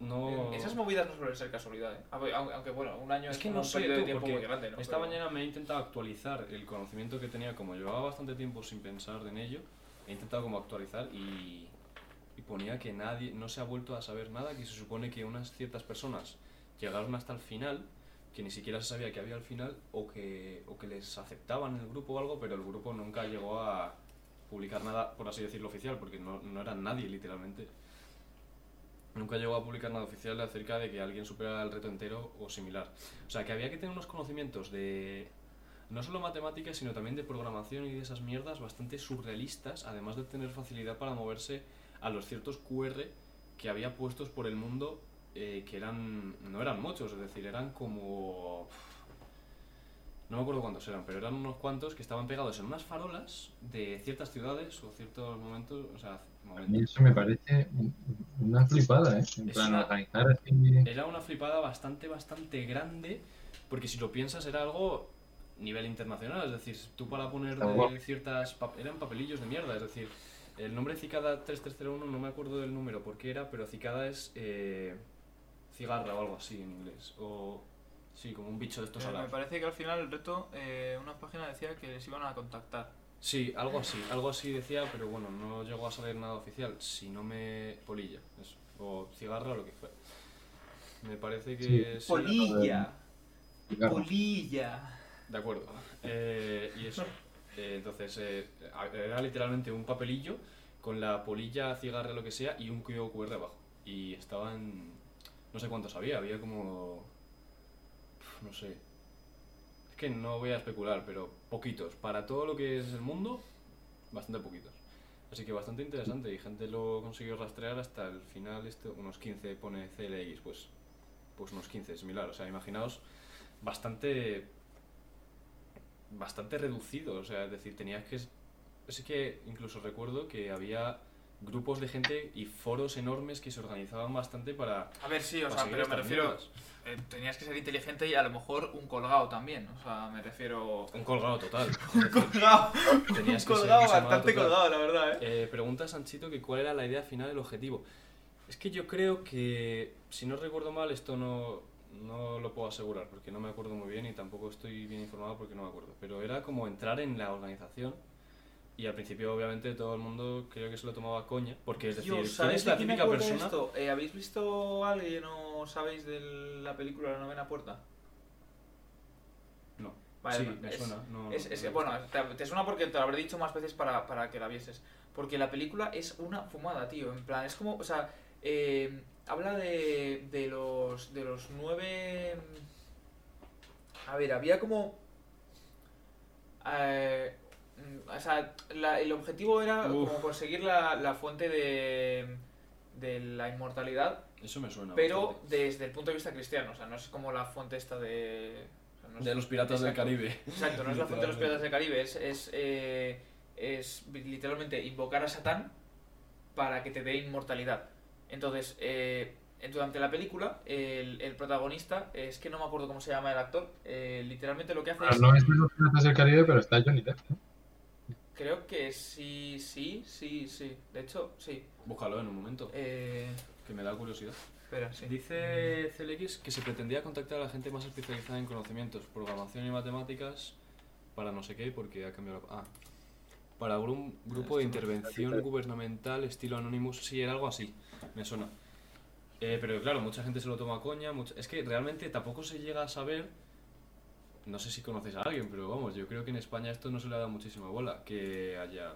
No... Eh, Esas movidas no suelen ser casualidad, ¿eh? Aunque, aunque, bueno, un año Es que no un sé, periodo de tiempo muy grande, ¿no? Esta Pero- mañana me he intentado actualizar el conocimiento que tenía, como llevaba bastante tiempo sin pensar en ello, he intentado como actualizar y, y ponía que nadie, no se ha vuelto a saber nada, que se supone que unas ciertas personas llegaron hasta el final, que ni siquiera se sabía que había al final, o que, o que les aceptaban el grupo o algo, pero el grupo nunca llegó a publicar nada, por así decirlo, oficial, porque no, no era nadie literalmente. Nunca llegó a publicar nada oficial acerca de que alguien superara el reto entero o similar. O sea, que había que tener unos conocimientos de no solo matemáticas, sino también de programación y de esas mierdas bastante surrealistas, además de tener facilidad para moverse a los ciertos QR que había puestos por el mundo, eh, que eran no eran muchos, es decir, eran como... No me acuerdo cuántos eran, pero eran unos cuantos que estaban pegados en unas farolas de ciertas ciudades o ciertos momentos, o sea, A mí momentos. eso me parece un- una flipada, ¿eh? En Es plan, una- organizar así... Era una flipada bastante, bastante grande, porque si lo piensas era algo nivel internacional, es decir, tú para poner de ciertas... pap- eran papelillos de mierda, es decir, el nombre Cicada 3301 no me acuerdo del número por qué era, pero Cicada es eh, cigarra o algo así en inglés, o sí, como un bicho de estos Eh, me alados. parece que al final el reto, eh, una página decía que les iban a contactar. Sí, algo así, algo así decía, pero bueno, no llegó a salir nada oficial, si no me... polilla, eso, o cigarra o lo que fuera. Me parece que... sí. Polilla, Cigarro. polilla. De acuerdo. Eh, y eso. Eh, entonces, eh, era literalmente un papelillo con la polilla, cigarra, lo que sea, y un QR abajo. Y estaban. No sé cuántos había, había como. No sé. Es que no voy a especular, pero poquitos. Para todo lo que es el mundo, bastante poquitos. Así que bastante interesante y gente lo consiguió rastrear hasta el final, esto, unos 15 pone CLX, pues, pues unos 15, similar. O sea, imaginaos, bastante bastante reducido, o sea, es decir, tenías que... Es que incluso recuerdo que había grupos de gente y foros enormes que se organizaban bastante para... A ver, sí, o sea, pero me refiero. eh, tenías que ser inteligente y a lo mejor un colgado también. O sea, me refiero. Un colgado total. Un colgado. Tenías un que ser colgado Guisamada bastante total. colgado, la verdad, eh. Eh, pregunta Sanchito que cuál era la idea final, el objetivo. Es que yo creo que, si no recuerdo mal, esto no, no lo puedo asegurar porque no me acuerdo muy bien y tampoco estoy bien informado porque no me acuerdo. Pero era como entrar en la organización y al principio obviamente todo el mundo creo que se lo tomaba coña porque es decir, ¿quién ¿sabéis la típica persona? esto? Eh, ¿Habéis visto a alguien o sabéis de la película La novena puerta? No. Vale, sí, me es- suena. No, Es, es- no bueno, te, te suena porque te lo habré dicho más veces para, para que la vieses. Porque la película es una fumada, tío. En plan, es como, o sea, eh, habla de, de los de los nueve. A ver, había como. eh, o sea, la- el objetivo era Uf. como conseguir la, la fuente de, de la inmortalidad, Eso me suena. pero bastante. desde el punto de vista cristiano. O sea, no es como la fuente esta de. o sea, no es- De los piratas del. Caribe. Exacto, no es la fuente de los piratas del Caribe, es, es, eh, es literalmente invocar a Satán para que te dé inmortalidad. Entonces, eh, durante la película, el, el protagonista, es que no me acuerdo cómo se llama el actor, eh, literalmente lo que hace Bueno, es... no es de los Piratas del Caribe, pero está Johnny Depp. ¿no? Creo que sí, sí, sí, sí. De hecho, sí. Búscalo en un momento, Eh, que me da curiosidad. espera, sí. Dice CLX que se pretendía contactar a la gente más especializada en conocimientos, programación y matemáticas para no sé qué, porque ha cambiado la... Ah, para un grupo de intervención gubernamental estilo Anonymous, sí, era algo así, me suena. Eh, pero claro, mucha gente se lo toma a coña, mucha- es que realmente tampoco se llega a saber, no sé si conoces a alguien, pero vamos, yo creo que en España esto no se le ha dado muchísima bola, que haya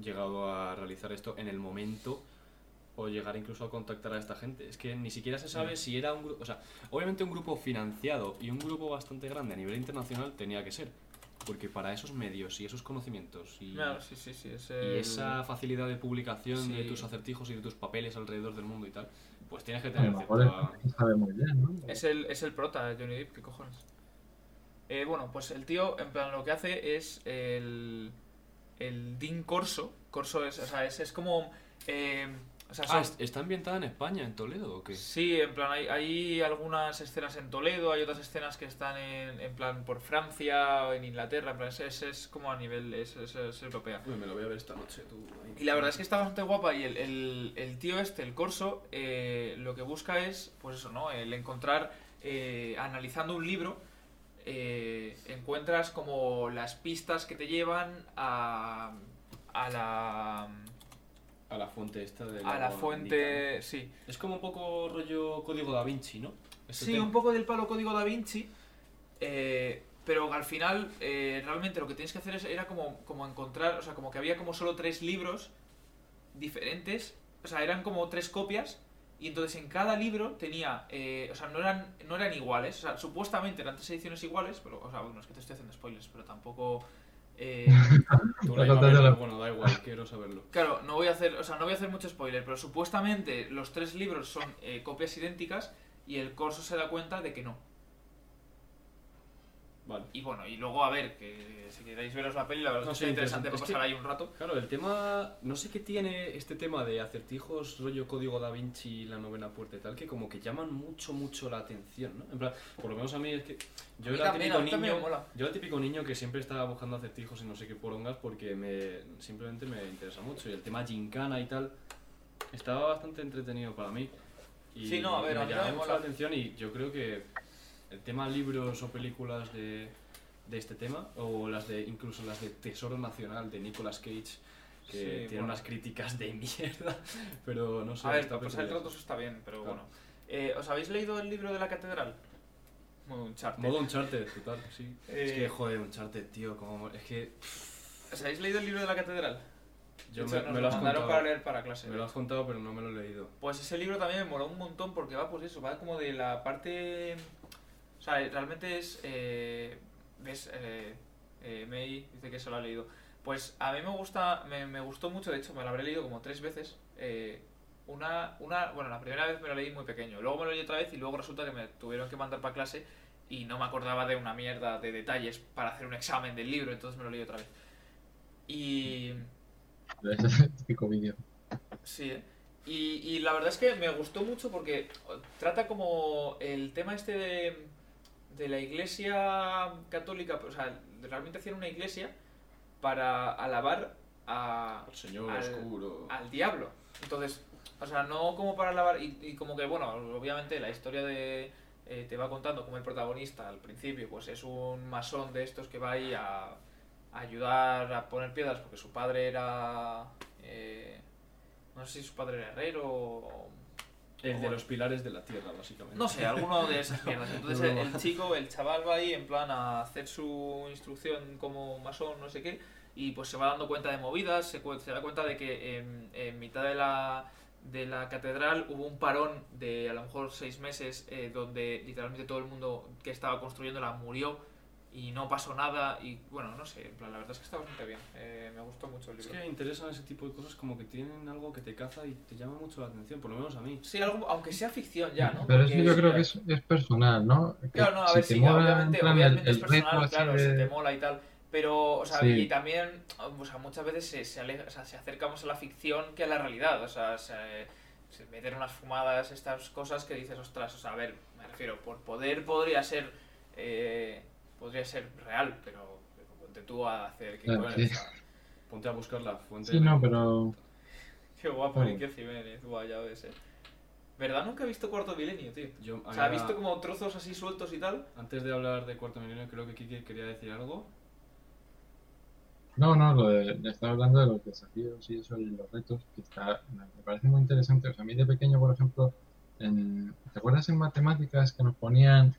llegado a realizar esto en el momento o llegar incluso a contactar a esta gente. Es que ni siquiera se sabe si era un grupo, o sea, obviamente un grupo financiado y un grupo bastante grande a nivel internacional tenía que ser, porque para esos medios y esos conocimientos y, Claro, sí, sí, sí. Es y esa facilidad de publicación de tus acertijos y de tus papeles alrededor del mundo y tal, pues tienes que tener cierta... que sabe muy bien, ¿no? Es el, es el prota, Johnny Depp, ¿qué cojones? Eh, bueno, pues el tío, en plan, lo que hace es el. El Dean Corso. Corso es, o sea, es, es como. eh, o sea, Ah, son- ¿est- ¿está ambientada en España, en Toledo o qué? Sí, en plan, hay, hay algunas escenas en Toledo, hay otras escenas que están en, en plan por Francia o en Inglaterra, en plan, es, es, es como a nivel, es, es, europea. Uy, me lo voy a ver esta noche, tú. Y la verdad es que está bastante guapa y el, el, el tío este, el Corso, eh, lo que busca es, pues eso, ¿no? El encontrar, eh, analizando un libro, eh, encuentras como las pistas que te llevan a, a la, A la fuente esta de a la fuente, sí. Es como un poco rollo código da Vinci, ¿no? Este Sí, tema. un poco del palo código da Vinci, eh, pero al final eh, realmente lo que tienes que hacer es, era como, como encontrar, o sea, como que había como solo tres libros diferentes, o sea, eran como tres copias, y entonces en cada libro tenía, eh, o sea, no eran, no eran iguales, o sea, supuestamente eran tres ediciones iguales, pero, o sea, bueno, es que te estoy haciendo spoilers, pero tampoco... eh, Tú la bueno, da igual, quiero saberlo. Claro, no voy a hacer, o sea, no voy a hacer mucho spoiler, pero supuestamente los tres libros son eh, copias idénticas y el corso se da cuenta de que no. Vale. Y bueno, y luego a ver, que si queréis veros la peli, la verdad No, es que sí, está interesante para Es pasar ahí un rato. Claro, el tema. No sé qué tiene este tema de acertijos, rollo código da Vinci, la novena puerta y tal, que como que llaman mucho, mucho la atención, ¿no? En plan, por lo menos a mí es que. Yo era el típico niño. Yo era típico niño que siempre estaba buscando acertijos y no sé qué porongas porque me simplemente me interesa mucho. Y el tema gincana y tal estaba bastante entretenido para mí. Y Sí, no, a ver, me a mí llamaba también mucho la atención y yo creo que el tema libros o películas de, de este tema, o las de incluso las de Tesoro Nacional de Nicolas Cage, que Sí, tiene bueno. unas críticas de mierda, pero no sé. A ver, está pasar el rato eso está bien, pero Claro. bueno. Eh, ¿Os habéis leído el libro de la catedral? Muy Uncharted. Modo Uncharted, total, sí. Es Eh, que, joder, Uncharted, tío, como... Es que... ¿Os habéis leído el libro de la catedral? Yo me, hecho, nos me lo lo has mandaron contado. para leer para clase. Me lo has contado, pero no me lo he leído. Pues ese libro también me moló un montón porque va, pues eso, va como de la parte. Sea, realmente es. Eh, ¿Ves? Eh, eh, May dice que se lo ha leído. Pues a mí me gusta, me, me gustó mucho, de hecho, me lo habré leído como tres veces. Eh, una, una, bueno, la primera vez me lo leí muy pequeño, luego me lo leí otra vez y luego resulta que me tuvieron que mandar para clase y no me acordaba de una mierda de detalles para hacer un examen del libro, entonces me lo leí otra vez. Y. Típico vídeo. Sí, ¿eh? y, y la verdad es que me gustó mucho porque trata como el tema este de, de la iglesia católica, o sea, realmente hacían una iglesia para alabar a, El señor Al- oscuro. al diablo. Entonces, o sea, no como para alabar, y, y como que, bueno, obviamente la historia de... eh, te va contando como el protagonista al principio, pues es un masón de estos que va ahí a, a ayudar a poner piedras porque su padre era... eh, no sé si su padre era herrero o... El de los pilares de la tierra, básicamente. No sé, alguno de esas mierdas. Entonces Es el, chico, el chaval va ahí en plan a hacer su instrucción como masón, no sé qué, y pues se va dando cuenta de movidas, se, se da cuenta de que en, en mitad de la, de la catedral hubo un parón de a lo mejor seis meses eh, donde literalmente todo el mundo que estaba construyéndola murió y no pasó nada y bueno, no sé, en plan, la verdad es que está bastante bien. Eh, me gustó mucho el Es libro. que me interesan ese tipo de cosas como que tienen algo que te caza y te llama mucho la atención, por lo menos a mí. Sí, algo, aunque sea ficción ya, ¿no? Pero Porque- eso yo creo que es, es personal, ¿no? Que Claro, no, a si ver, te sí, mola, obviamente, plan, obviamente el, es personal, claro, de- si te mola y tal. Pero, o sea, Sí. y también, o sea, muchas veces se, se, aleja- o sea, se acerca más a la ficción que a la realidad. O sea, se, se meten unas fumadas, estas cosas que dices, ostras, o sea, a ver, me refiero, por poder podría ser, eh, podría ser real, pero, pero ponte tú a hacer que Claro, coño, sí. o sea, Ponte a buscar la fuente. Sí, de- no, pero... Qué guapo, Claro. Iker Jiménez, guau, ya ves, eh. ¿Verdad? Nunca he visto Cuarto Milenio, tío. Yo, O sea, he había- visto como trozos así sueltos y tal. Antes de hablar de Cuarto Milenio, creo que Kike quería decir algo. No, no, lo de, le estaba hablando de los desafíos y eso y los retos, que está, me parece muy interesante. O sea, a mí de pequeño, por ejemplo, en, ¿te acuerdas en matemáticas que nos ponían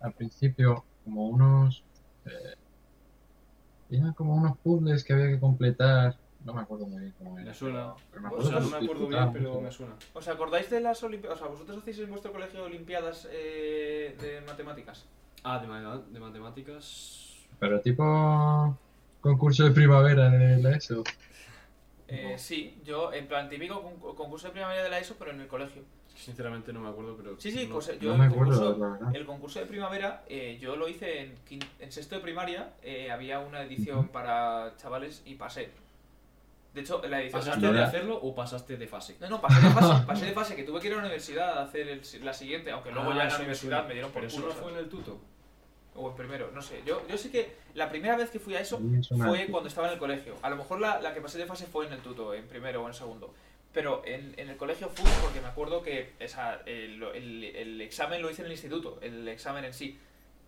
al principio como unos, eh, eran como unos puzzles que había que completar? No me acuerdo muy bien cómo era. Me suena. pero me O sea, no me acuerdo bien, pero mucho. me suena. ¿Os acordáis de las Olimpiadas? O sea, ¿vosotros hacéis en vuestro colegio Olimpiadas eh, de matemáticas? Ah, de, ma- de matemáticas. Pero tipo concurso de primavera de la ESO. Eh, No. Sí, yo, en plan, típico con- concurso de primavera de la ESO, pero en el colegio. Sinceramente no me acuerdo, pero. Sí, sí, no- pues, yo No el acuerdo, concurso, el concurso de primavera, eh, yo lo hice en, quin- en sexto de primaria, eh, había una edición para chavales y pasé. De hecho, la edición... ¿Pasaste de hacerlo o pasaste de fase? No, no, pasé de fase, pasé de fase, que tuve que ir a la universidad a hacer el- la siguiente, aunque luego Ah, ya en la universidad me dieron por eso no fue en el tuto. O en primero, no sé. Yo, yo sé que la primera vez que fui a eso fue cuando estaba en el colegio. A lo mejor la, la que pasé de fase fue en el tuto, en primero o en segundo. Pero en, en el colegio fui porque me acuerdo que esa, el, el- el examen lo hice en el instituto, el examen en sí.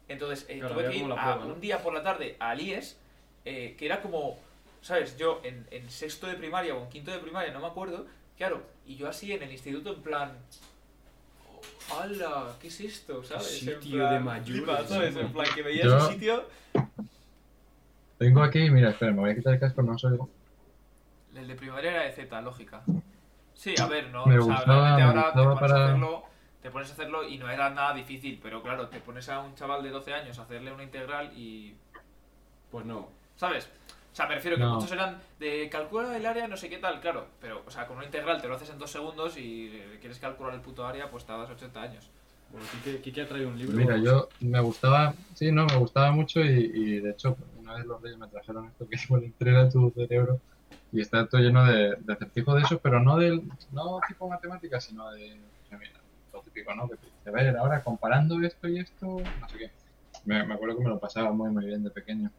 Entonces eh, Claro, tuve que ir a- un día por la tarde al IES, eh, que era como, ¿sabes? Yo en, en sexto de primaria o en quinto de primaria, no me acuerdo, claro. Y yo así en el instituto en plan... ¡Hala! ¿Qué es esto? ¿Sabes? En sitio plan, de mayores, ¿sabes? En plan, que veías Yo- un sitio... Tengo aquí, mira, espera, me voy a quitar el casco, no soy. El de primavera era de Z, lógica. Sí, a ver, no. Me o sea, gustaba- realmente me ahora te pones, a para- hacerlo, te pones a hacerlo y no era nada difícil, pero claro, te pones a un chaval de 12 años a hacerle una integral y. Pues no. ¿Sabes? O sea, me refiero que No. muchos eran de calcula el área, no sé qué tal, claro. Pero, o sea, con una integral te lo haces en dos segundos y eh, quieres calcular el puto área, pues tardas 80 años. Bueno, Kike, Kike ha traído un libro. Mira, yo me gustaba, sí, no, me gustaba mucho y, y de hecho una vez los reyes me trajeron esto que igual entrena tu cerebro y está todo lleno de, de acertijos de eso, pero no del, no tipo matemáticas, sino de, mira, lo típico, ¿no? Que te ver, ahora comparando esto y esto, no sé qué. Me, me acuerdo que me lo pasaba muy, muy bien de pequeño.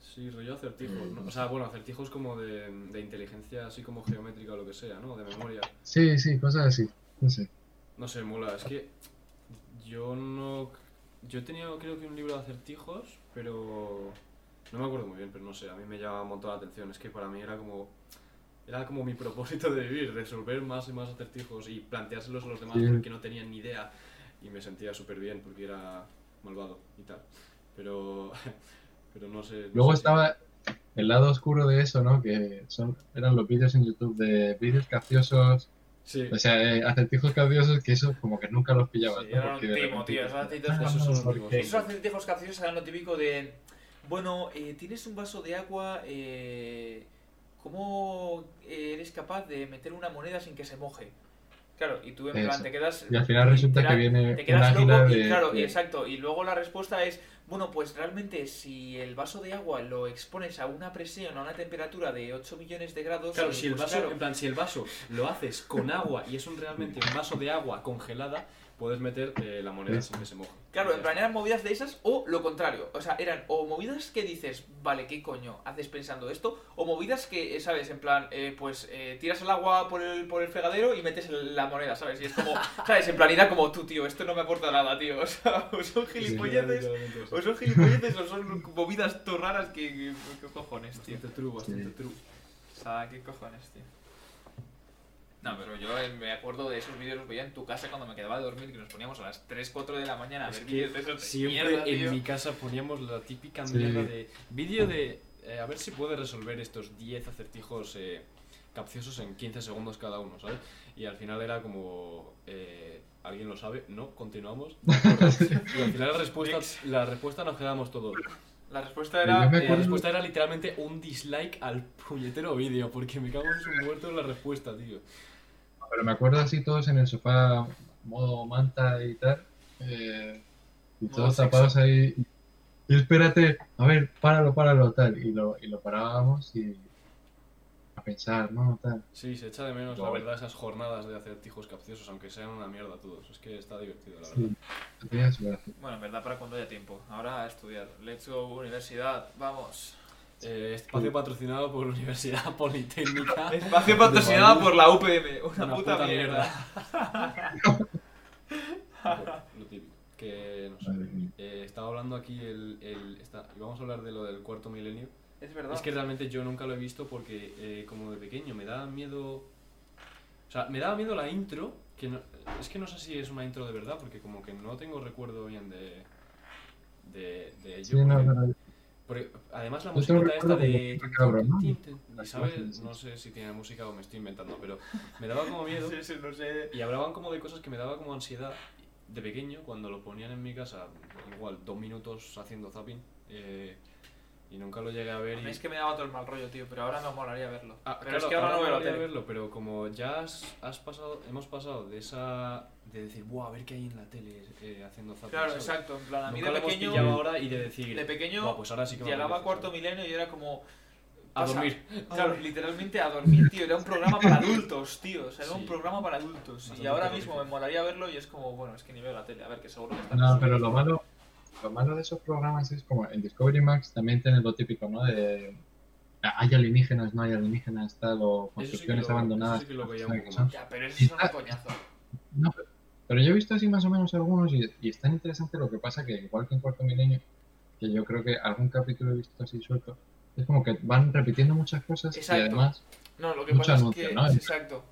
Sí, rollo acertijos. ¿no? O sea, bueno, acertijos como de, de inteligencia, así como geométrica o lo que sea, ¿no? De memoria. Sí, sí, cosas así, no sé. No sé, mola. Es que yo no. Yo he tenido, creo que un libro de acertijos, pero. No me acuerdo muy bien, pero no sé. A mí me llama un montón la atención. Es que para mí era como. Era como mi propósito de vivir, resolver más y más acertijos y planteárselos a los demás Sí. porque no tenían ni idea. Y me sentía súper bien porque era malvado y tal. Pero. Pero no sé. no Luego sé estaba, el lado oscuro de eso, ¿no? Que son eran los vídeos en YouTube de vídeos capciosos, Sí. o sea, eh, acertijos capciosos que eso como que nunca los pillabas, Sí, ¿no? era un timo, tío. "Ah, esos son los porque- únicos". esos acertijos capciosos eran lo típico de. Bueno, eh, tienes un vaso de agua. Eh, ¿Cómo eres capaz de meter una moneda sin que se moje? Claro, y tú en plan te quedas. Y al final resulta que viene te un quedas loco de... y claro, de- exacto. Y luego la respuesta es, bueno, pues realmente si el vaso de agua lo expones a una presión, a una temperatura de 8 millones de grados, Claro, eh, si el pues vaso, claro, en plan, si el vaso lo haces con agua y es un realmente un vaso de agua congelada, puedes meter eh, la moneda sin que se moje. Claro, en plan eran movidas de esas o lo contrario. O sea, eran o movidas que dices, vale, ¿qué coño haces pensando esto? O movidas que, eh, ¿sabes? En plan, eh, pues eh, tiras el agua por el, por el fregadero y metes el- la moneda, ¿sabes? Y es como, ¿sabes? En plan, era como tú, tío, esto no me aporta nada, tío. O sea, o son gilipolleces, o son gilipolleces o son movidas todo raras que, que- ¿Qué cojones, tío? Bastante true, bastante true. O sea, ¿qué cojones, tío? No, pero yo eh, me acuerdo de esos vídeos los veía en tu casa cuando me quedaba de dormir, que nos poníamos a las 3, 4 de la mañana a Es ver que vídeos de esos Siempre mierda, en tío. mi casa poníamos la típica Sí. mierda de vídeo de eh, a ver si puede resolver estos 10 acertijos eh, capciosos en 15 segundos cada uno, ¿sabes? Y al final era como eh, ¿Alguien lo sabe? No, continuamos. y al final la respuesta, la respuesta nos quedamos todos. La respuesta era... La eh, acuerdo- respuesta era literalmente un dislike al puñetero vídeo, porque me cago en su muerto en la respuesta, tío. Pero me acuerdo así todos en el sofá, modo manta y tal, eh, y todos sexo. tapados ahí. Y espérate, a ver, páralo, páralo, tal. Y lo, y lo parábamos y a pensar, ¿no? Tal. Sí, se echa de menos, la verdad, esas jornadas de acertijos capciosos, aunque sean una mierda todos. Es que está divertido, la verdad. Sí. Bueno, en verdad para cuando haya tiempo. Ahora a estudiar. Let's go, universidad. Vamos. Eh, espacio patrocinado por Universidad Politécnica. Espacio patrocinado por la UPM. Una, Una puta, puta mierda. Lo típico. Que no sé. Eh, estaba hablando aquí el. el está, y vamos a hablar de lo del cuarto milenio. Es verdad. Es que realmente yo nunca lo he visto porque, eh, como de pequeño, me daba miedo. O sea, me daba miedo la intro. Que no- es que no sé si es una intro de verdad, porque como que no tengo recuerdo bien de. de, de ello. Sí, no, porque- pero porque además la música esta de. macabro, ¿no? No sé si tiene música o me estoy inventando, pero me daba como miedo. Sí, sí, no sé. Y hablaban como de cosas que me daba como ansiedad de pequeño cuando lo ponían en mi casa, igual dos minutos haciendo zapping. eh, y nunca lo llegué a ver. A Y... mí es que me daba todo el mal rollo, tío. Pero ahora me molaría verlo. Ah, pero claro, es que ahora no veo la molaría verlo, pero como ya has, has pasado, hemos pasado de esa. De decir, buah, a ver qué hay en la tele eh, haciendo zapping. Claro, ¿sabes? exacto. En plan, a mí Nunca de pequeño. ahora y de decir. De pequeño "Buah, pues ahora sí que llegaba apetece", cuarto milenio y era como. A pasa- dormir. Claro, literalmente a dormir, tío. Era un programa para adultos, tío. O sea, era un programa para adultos. Y ahora mismo me molaría verlo y es como, bueno, es que ni veo la tele. A ver, que seguro que está. No, pero lo malo, lo malo de esos programas es como en Discovery Max también tienen lo típico, ¿no? De hay alienígenas, no hay alienígenas, tal, o construcciones abandonadas. pero eso es un coñazo. No, pero, pero yo he visto así más o menos algunos y, y es tan interesante lo que pasa que igual que en Cuarto Milenio, que yo creo que algún capítulo he visto así suelto, es como que van repitiendo muchas cosas Exacto. y además, No, lo que Mucho pasa anuncio, es que. ¿no? Exacto.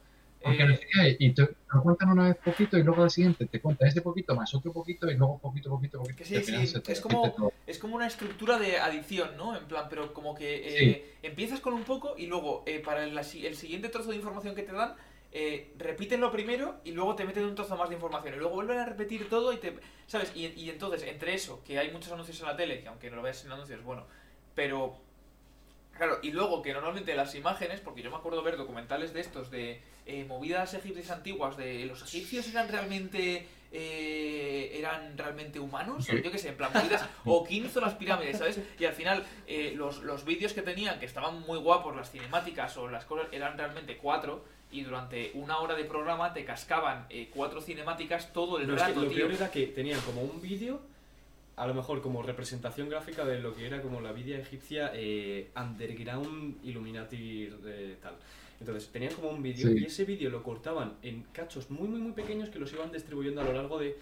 aunque Eh, y te cuentan una vez poquito y luego al siguiente te cuentan ese poquito más otro poquito y luego poquito, poquito, poquito. Que sí, se es como- todo. Es como una estructura de adición, ¿no? En plan, pero como que eh, empiezas con un poco y luego eh, para el, el siguiente trozo de información que te dan, eh, repiten lo primero y luego te meten un trozo más de información y luego vuelven a repetir todo y te... ¿Sabes? Y, y entonces, entre eso, que hay muchos anuncios en la tele, que aunque no lo veas en anuncios, bueno, pero... Claro, y luego que normalmente las imágenes, porque yo me acuerdo ver documentales de estos, de eh, movidas egipcias antiguas, de los egipcios eran realmente eh, eran realmente humanos, o yo qué sé, en plan movidas, o quién hizo las pirámides, ¿sabes? Y al final eh, los, los vídeos que tenían, que estaban muy guapos, las cinemáticas o las cosas, eran realmente cuatro, y durante una hora de programa te cascaban eh, cuatro cinemáticas todo el No, es que rato, lo tío. peor era que tenían como un vídeo, a lo mejor como representación gráfica de lo que era como la vida egipcia eh, underground Illuminati eh, tal. Entonces tenían como un vídeo Sí. y ese vídeo lo cortaban en cachos muy muy muy pequeños que los iban distribuyendo a lo largo de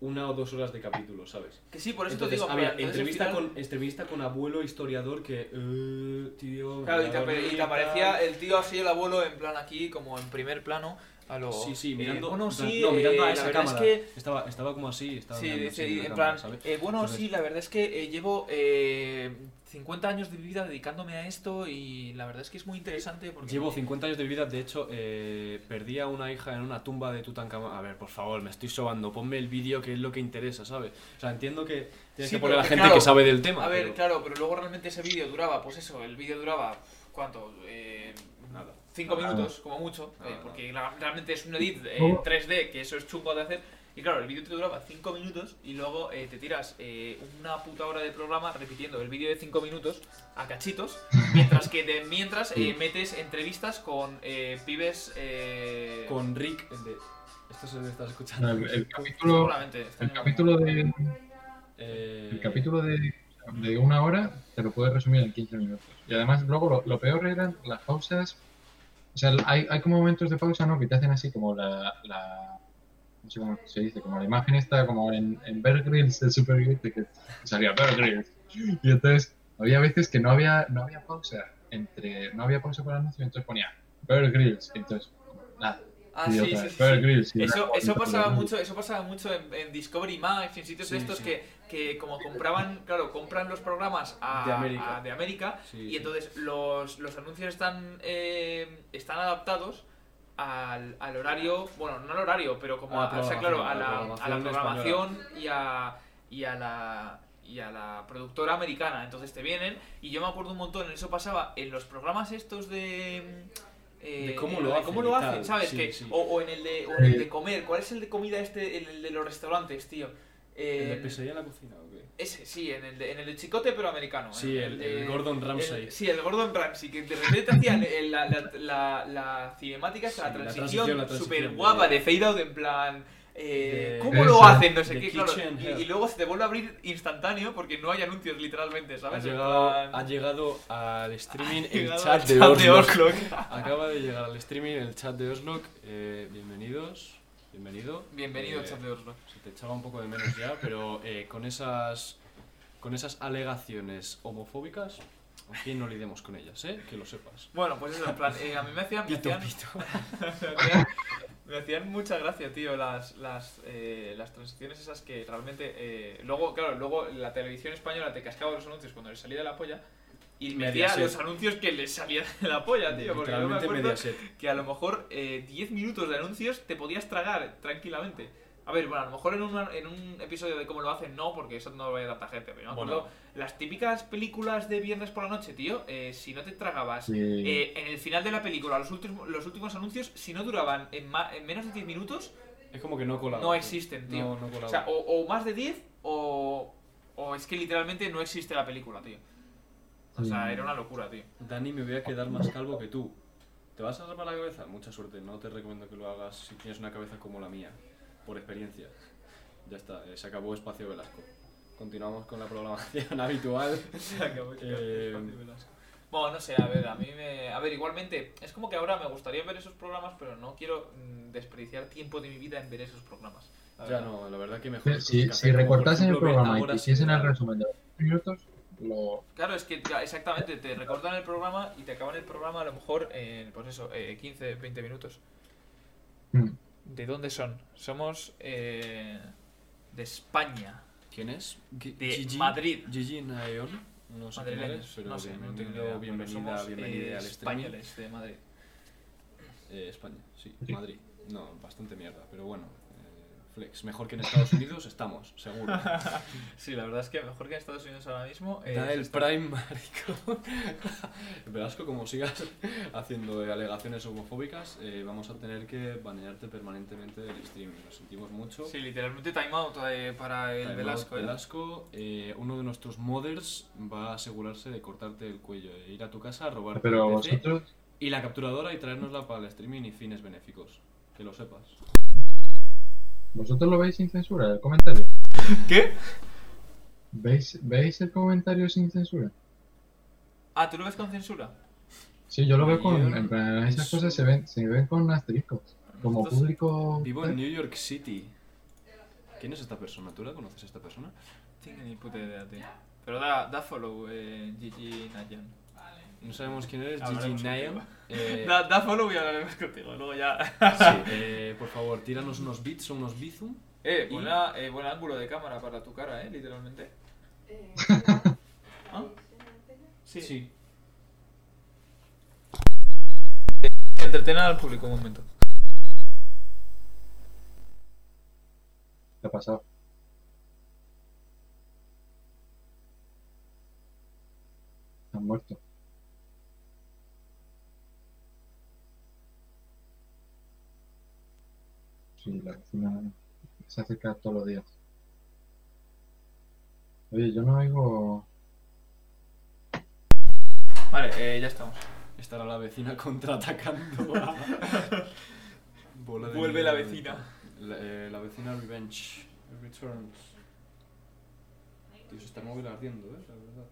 una o dos horas de capítulo, ¿sabes? Que sí, por eso Entonces te digo, había entrevista, final- con, entrevista con abuelo historiador que, eh, tío... Claro, y te, y te aparecía tal". el tío así, el abuelo, en plan aquí, como en primer plano, A lo- Sí, sí, eh, mirando, bueno, en sí, no, mirando eh, a la esa verdad es cámara. que Estaba, estaba como así, estaba Sí, mirando así y la en cámara, plan, eh, bueno, Entonces- sí, la verdad es que eh, llevo eh, 50 años de mi vida dedicándome a esto y la verdad es que es muy interesante porque... Llevo 50 años de vida, de hecho, eh, perdí a una hija en una tumba de Tutankamón. A ver, por favor, me estoy sobando, ponme el vídeo que es lo que interesa, ¿sabes? O sea, entiendo que tienes Sí, que poner a la gente claro, que sabe del tema. A ver, pero claro, pero luego realmente ese vídeo duraba, pues eso, el vídeo duraba, ¿cuánto? Eh, Nada. 5 Nada. minutos, como mucho, Nada, eh, porque realmente es un edit eh, Luego- 3D, que eso es chungo de hacer. Y claro, el vídeo te duraba 5 minutos y luego eh, te tiras eh, una puta hora de programa repitiendo el vídeo de 5 minutos a cachitos, mientras que de mientras eh, metes entrevistas con eh, pibes... Con Rick, de... Esto se debe estar escuchando. El, el capítulo, el capítulo de, el capítulo de, de una hora te lo puedes resumir en 15 minutos. Y además luego lo, lo peor eran las pausas. O sea, hay, hay como momentos de pausa, ¿no? Que te hacen así como la, la no sé cómo se dice, como la imagen está como en, en Bear Grylls de Super Grylls, que salía Bear Grylls. Y entonces había veces que no había, no había pausa entre, no había pausa para el anuncio, entonces ponía Bear Grylls, y entonces nada. Ah, sí, sí, sí. Grylls, Eso, pasaba mucho, eso pasaba mucho en, en Discovery Max y en sitios de estos sí. que, que como compraban, claro, compran los programas a- De América. a- de América Sí, y sí. entonces los, los anuncios están eh, están adaptados al, al horario, bueno, no al horario, pero como A la a, o sea, claro, a programación, la, a programación y a, y a la y a la productora americana. Entonces te vienen y yo me acuerdo un montón, eso pasaba en los programas estos de eh, De cómo lo de hacen cómo y lo tal, hacen, ¿sabes? sí, que, sí. O, o en el de o en el de comer, ¿cuál es el de comida este, el de los restaurantes, tío? ¿El Eh, de pesadilla en la cocina? Ese, sí, en el de, en el de Chicote pero americano. Sí, en el- el Gordon Ramsay. sí, el Gordon Ramsay, que de repente hacían el- la, la, la, la cinemática, Sí, la transición súper guapa de fade out en plan... eh, ¿Cómo lo hacen? No sé qué, claro. Y, luego se te vuelve a abrir instantáneo porque no hay anuncios literalmente, Ha ¿sabes? En llegado, plan- ha llegado al streaming Ha el chat de. Oslo. Acaba de llegar al streaming el chat de Oslo. Eh, bienvenidos. Bienvenido. Bienvenido, Eh. Se te echaba un poco de menos ya, pero eh, con esas con esas alegaciones homofóbicas, aquí no lidemos con ellas, ¿eh? Que lo sepas. Bueno, pues eso, en plan, eh, a mí me hacían, me Pito, hacían, pito. me hacían, me hacían mucha gracia, tío, las, las, eh, las transiciones esas que realmente... eh, luego, claro, luego la televisión española te cascaba los anuncios cuando les salía de la polla y metía Mediaset. los anuncios que les salían de la polla, tío, porque yo me acuerdo Mediaset. que a lo mejor eh, 10 minutos de anuncios te podías tragar tranquilamente. A ver, bueno, a lo mejor en, una- en un episodio de cómo lo hacen, no, porque eso no lo vaya tanta gente. Pero yo me acuerdo, Bueno. las típicas películas de viernes por la noche, tío, eh, si no te tragabas Sí. eh, en el final de la película los últimos, los últimos anuncios, si no duraban en, ma- en menos de 10 minutos, Es como que no colaba. no existen, tío. No, no o sea, o, o más de 10 o, o es que literalmente no existe la película, tío. O sea, Sí. era una locura, tío. Dani, me voy a quedar más calvo que tú. ¿Te vas a rapar la cabeza? Mucha suerte. No te recomiendo que lo hagas si tienes una cabeza como la mía. Por experiencia. Ya está, eh, se acabó Espacio Velasco. Continuamos con la programación habitual. Se acabó Eh, espacio Velasco. Bueno, no sé, a ver, a mí me... A ver, igualmente, es como que ahora me gustaría ver esos programas, pero no quiero mm, desperdiciar tiempo de mi vida en ver esos programas. Ya no, la verdad que mejor. Si, recortasen el programa y te hiciesen el resumen de los minutos, lo, Claro, es que exactamente, te recortan el programa y te acaban el programa a lo mejor en, pues eso, eh, 15, 20 minutos. Mm. ¿De dónde son? Somos eh, de España. ¿Quién es? De Gigi- Madrid. Gigi Naeon. No sé quién Madrileños, eres, pero no sé, no tengo ni bienvenido, idea, pero bienvenida, somos, bienvenida eh, al españoles de Madrid. Eh, España, Sí. Madrid. No, bastante mierda, pero bueno. Flex, mejor que en Estados Unidos estamos, seguro. Sí, la verdad es que mejor que en Estados Unidos ahora mismo. eh, Da el está- Prime, marico. Velasco, como sigas haciendo eh, alegaciones homofóbicas, eh, vamos a tener que banearte permanentemente del streaming. Lo sentimos mucho. Sí, literalmente time out eh, para el Time out, Velasco. ¿eh? Velasco, eh, uno de nuestros modders va a asegurarse de cortarte el cuello, e ir a tu casa a robarte pero el PC vosotros, y la capturadora y traérnosla para el streaming y fines benéficos. Que lo sepas. Vosotros lo veis sin censura, el comentario. ¿Qué? ¿Veis, ¿Veis el comentario sin censura? Ah, ¿tú lo ves con censura? Sí, yo lo veo con. En plan, esas cosas se ven, se ven con asteriscos. Como Nosotros- público. Vivo en New York City. ¿Quién es esta persona? ¿Tú la conoces a esta persona? Tengo ni puta idea, tío. Pero da, da follow, eh, Gigi Nayan. No sabemos quién eres, Gigi Nail. Eh, Da, da follow y hablaremos contigo. Luego ya. sí, eh, por favor, tíranos unos bits o unos bizum. Eh, Y- buena, eh, buen ángulo de cámara para tu cara, eh, literalmente. ¿Ah? Sí. Sí. Entretena al público un momento. ¿Qué ha pasado? Han muerto. Sí, la vecina se acerca todos los días. Oye, yo no oigo. Vale, eh, ya estamos. Estará la vecina contraatacando. a- Bola de Vuelve la vecina. La, eh, la vecina Revenge. Returns. Tío, se está el móvil ardiendo, ¿eh? La verdad.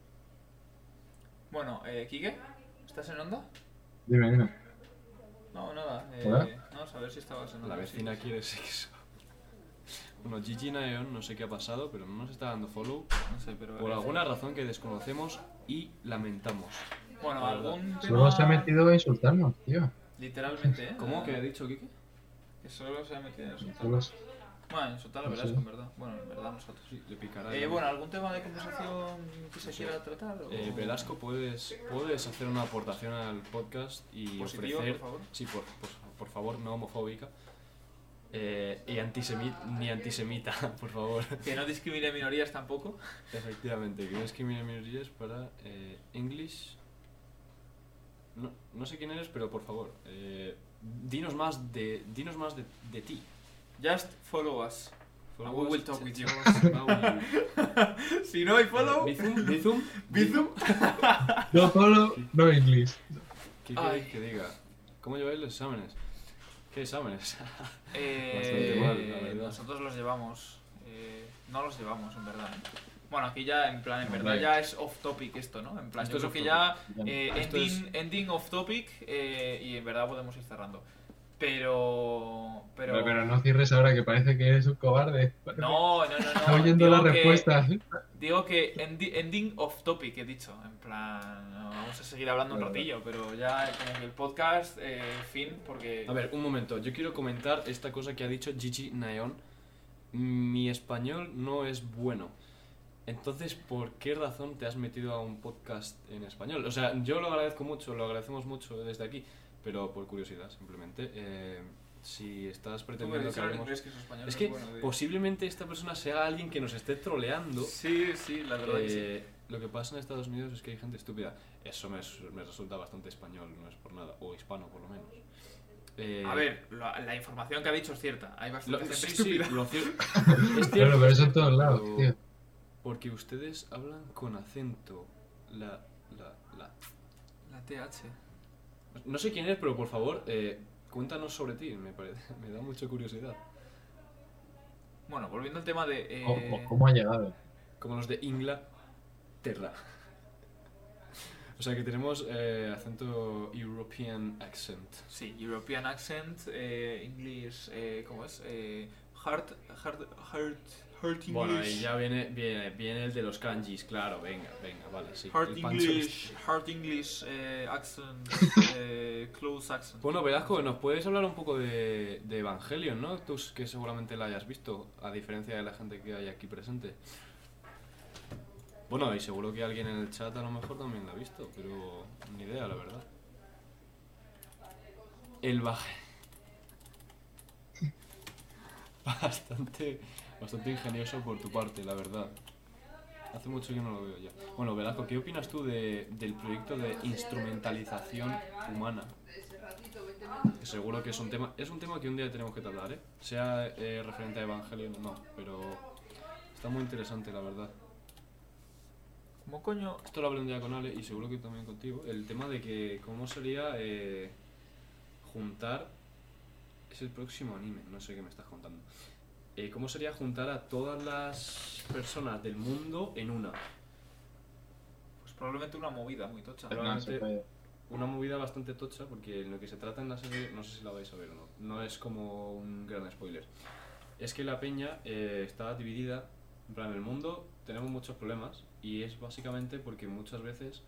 Bueno, eh, Kike, ¿estás en onda? Dime, dime. No, nada. Eh, ¿Hola? no, a ver si estabas en. La sí. vecina quiere sexo. Bueno, Gigi Naeon, no sé qué ha pasado, pero no nos está dando follow No sé, pero. por alguna razón que desconocemos y lamentamos. Bueno, algún tema. Solo se ha metido a insultarnos, tío. Literalmente, ¿eh? ¿Cómo? ¿Qué ha dicho Kike? Que solo se ha metido en insultar. Solo se- Bueno, insultar a No Velasco, sé. en verdad. Bueno, en verdad nosotros. Sí, le picará. Eh, bueno, ¿algún tema de conversación que se quiera tratar? o- Eh, Velasco, ¿puedes, puedes hacer una aportación al podcast y Positivo, ofrecer... por favor. Sí, por, por, por favor, no homofóbica. Eh, y antisemi- ni antisemita, por favor. Que no discrimine minorías tampoco. Efectivamente, que no discrimine minorías para eh, English. No, no sé quién eres, pero por favor, eh, dinos más de, dinos más de, de ti. Just follow us. For And we us, will talk with you. Si no hay follow. Bizum, Bizum, Bizum. No follow, no English. ¿Qué Ay. queréis que diga? ¿Cómo lleváis los exámenes? ¿Qué exámenes? Eh, mal, la verdad. Nosotros los llevamos. eh, no los llevamos, en verdad. Bueno, aquí ya, en plan, en verdad ya es off topic esto, ¿no? En plan, Esto yo es creo que off ya eh, Esto ending, ending off topic eh, y en verdad podemos ir cerrando. Pero. Pero. Pero, pero no cierres ahora que parece que eres un cobarde. No, no, no, no. Está oyendo digo la que- respuesta. Digo que endi- ending off topic he dicho. En plan, no, vamos a seguir hablando un ratillo, pero ya como que el podcast, eh, fin, porque. A ver, un momento, yo quiero comentar esta cosa que ha dicho Gigi Naeon. Mi español no es bueno. Entonces, ¿por qué razón te has metido a un podcast en español? O sea, yo lo agradezco mucho, lo agradecemos mucho desde aquí, pero por curiosidad, simplemente. eh, si estás pretendiendo que hablemos... que es español. Es no que bueno, posiblemente esta persona sea alguien que nos esté troleando. Sí, sí, la verdad que sí. Eh, Lo que pasa en Estados Unidos es que hay gente estúpida. Eso me, me resulta bastante español, no es por nada. O hispano, por lo menos. Eh, A ver, la, la información que ha dicho es cierta. Hay lo- bastante gente sí, sí, estúpida. lo cier- es cierto, pero eso en cierto, todos lados, tío. Porque ustedes hablan con acento. La, la, la. La TH. No sé quién es, pero por favor, eh, cuéntanos sobre ti. Me, parece, me da mucha curiosidad. Bueno, volviendo al tema de. eh, ¿Cómo, cómo ha llegado? Como los de Inglaterra. O sea que tenemos eh, acento European accent. Sí, European accent, eh, English, eh, ¿cómo es? Eh, hard, hard, hard, English. Bueno, y ya viene, viene, viene el de los kanjis, claro, venga, venga, vale, sí. Hard English, hard English eh, accent, eh, close accent. Bueno, Velasco, ¿nos puedes hablar un poco de, de Evangelion, no? Tú que seguramente la hayas visto, a diferencia de la gente que hay aquí presente. Bueno, y seguro que alguien en el chat a lo mejor también la ha visto, pero ni idea, la verdad. El baje. Bastante, bastante ingenioso por tu parte, la verdad. Hace mucho que no lo veo ya. Bueno, Velasco, ¿qué opinas tú de, del proyecto de instrumentalización humana? Que seguro que es un tema es un tema que un día tenemos que tratar, ¿eh? Sea eh, referente a Evangelion o no, pero está muy interesante, la verdad. ¿Cómo coño? Esto lo hablé un día con Ale y seguro que también contigo. El tema de que cómo sería eh, juntar... Es el próximo anime, no sé qué me estás contando. Eh, ¿Cómo sería juntar a todas las personas del mundo en una? Pues probablemente una movida muy tocha. Puede. Una movida bastante tocha porque en lo que se trata en la serie, no sé si la vais a ver o no, no es como un gran spoiler. Es que la peña eh, está dividida, en plan, en el mundo tenemos muchos problemas y es básicamente porque muchas veces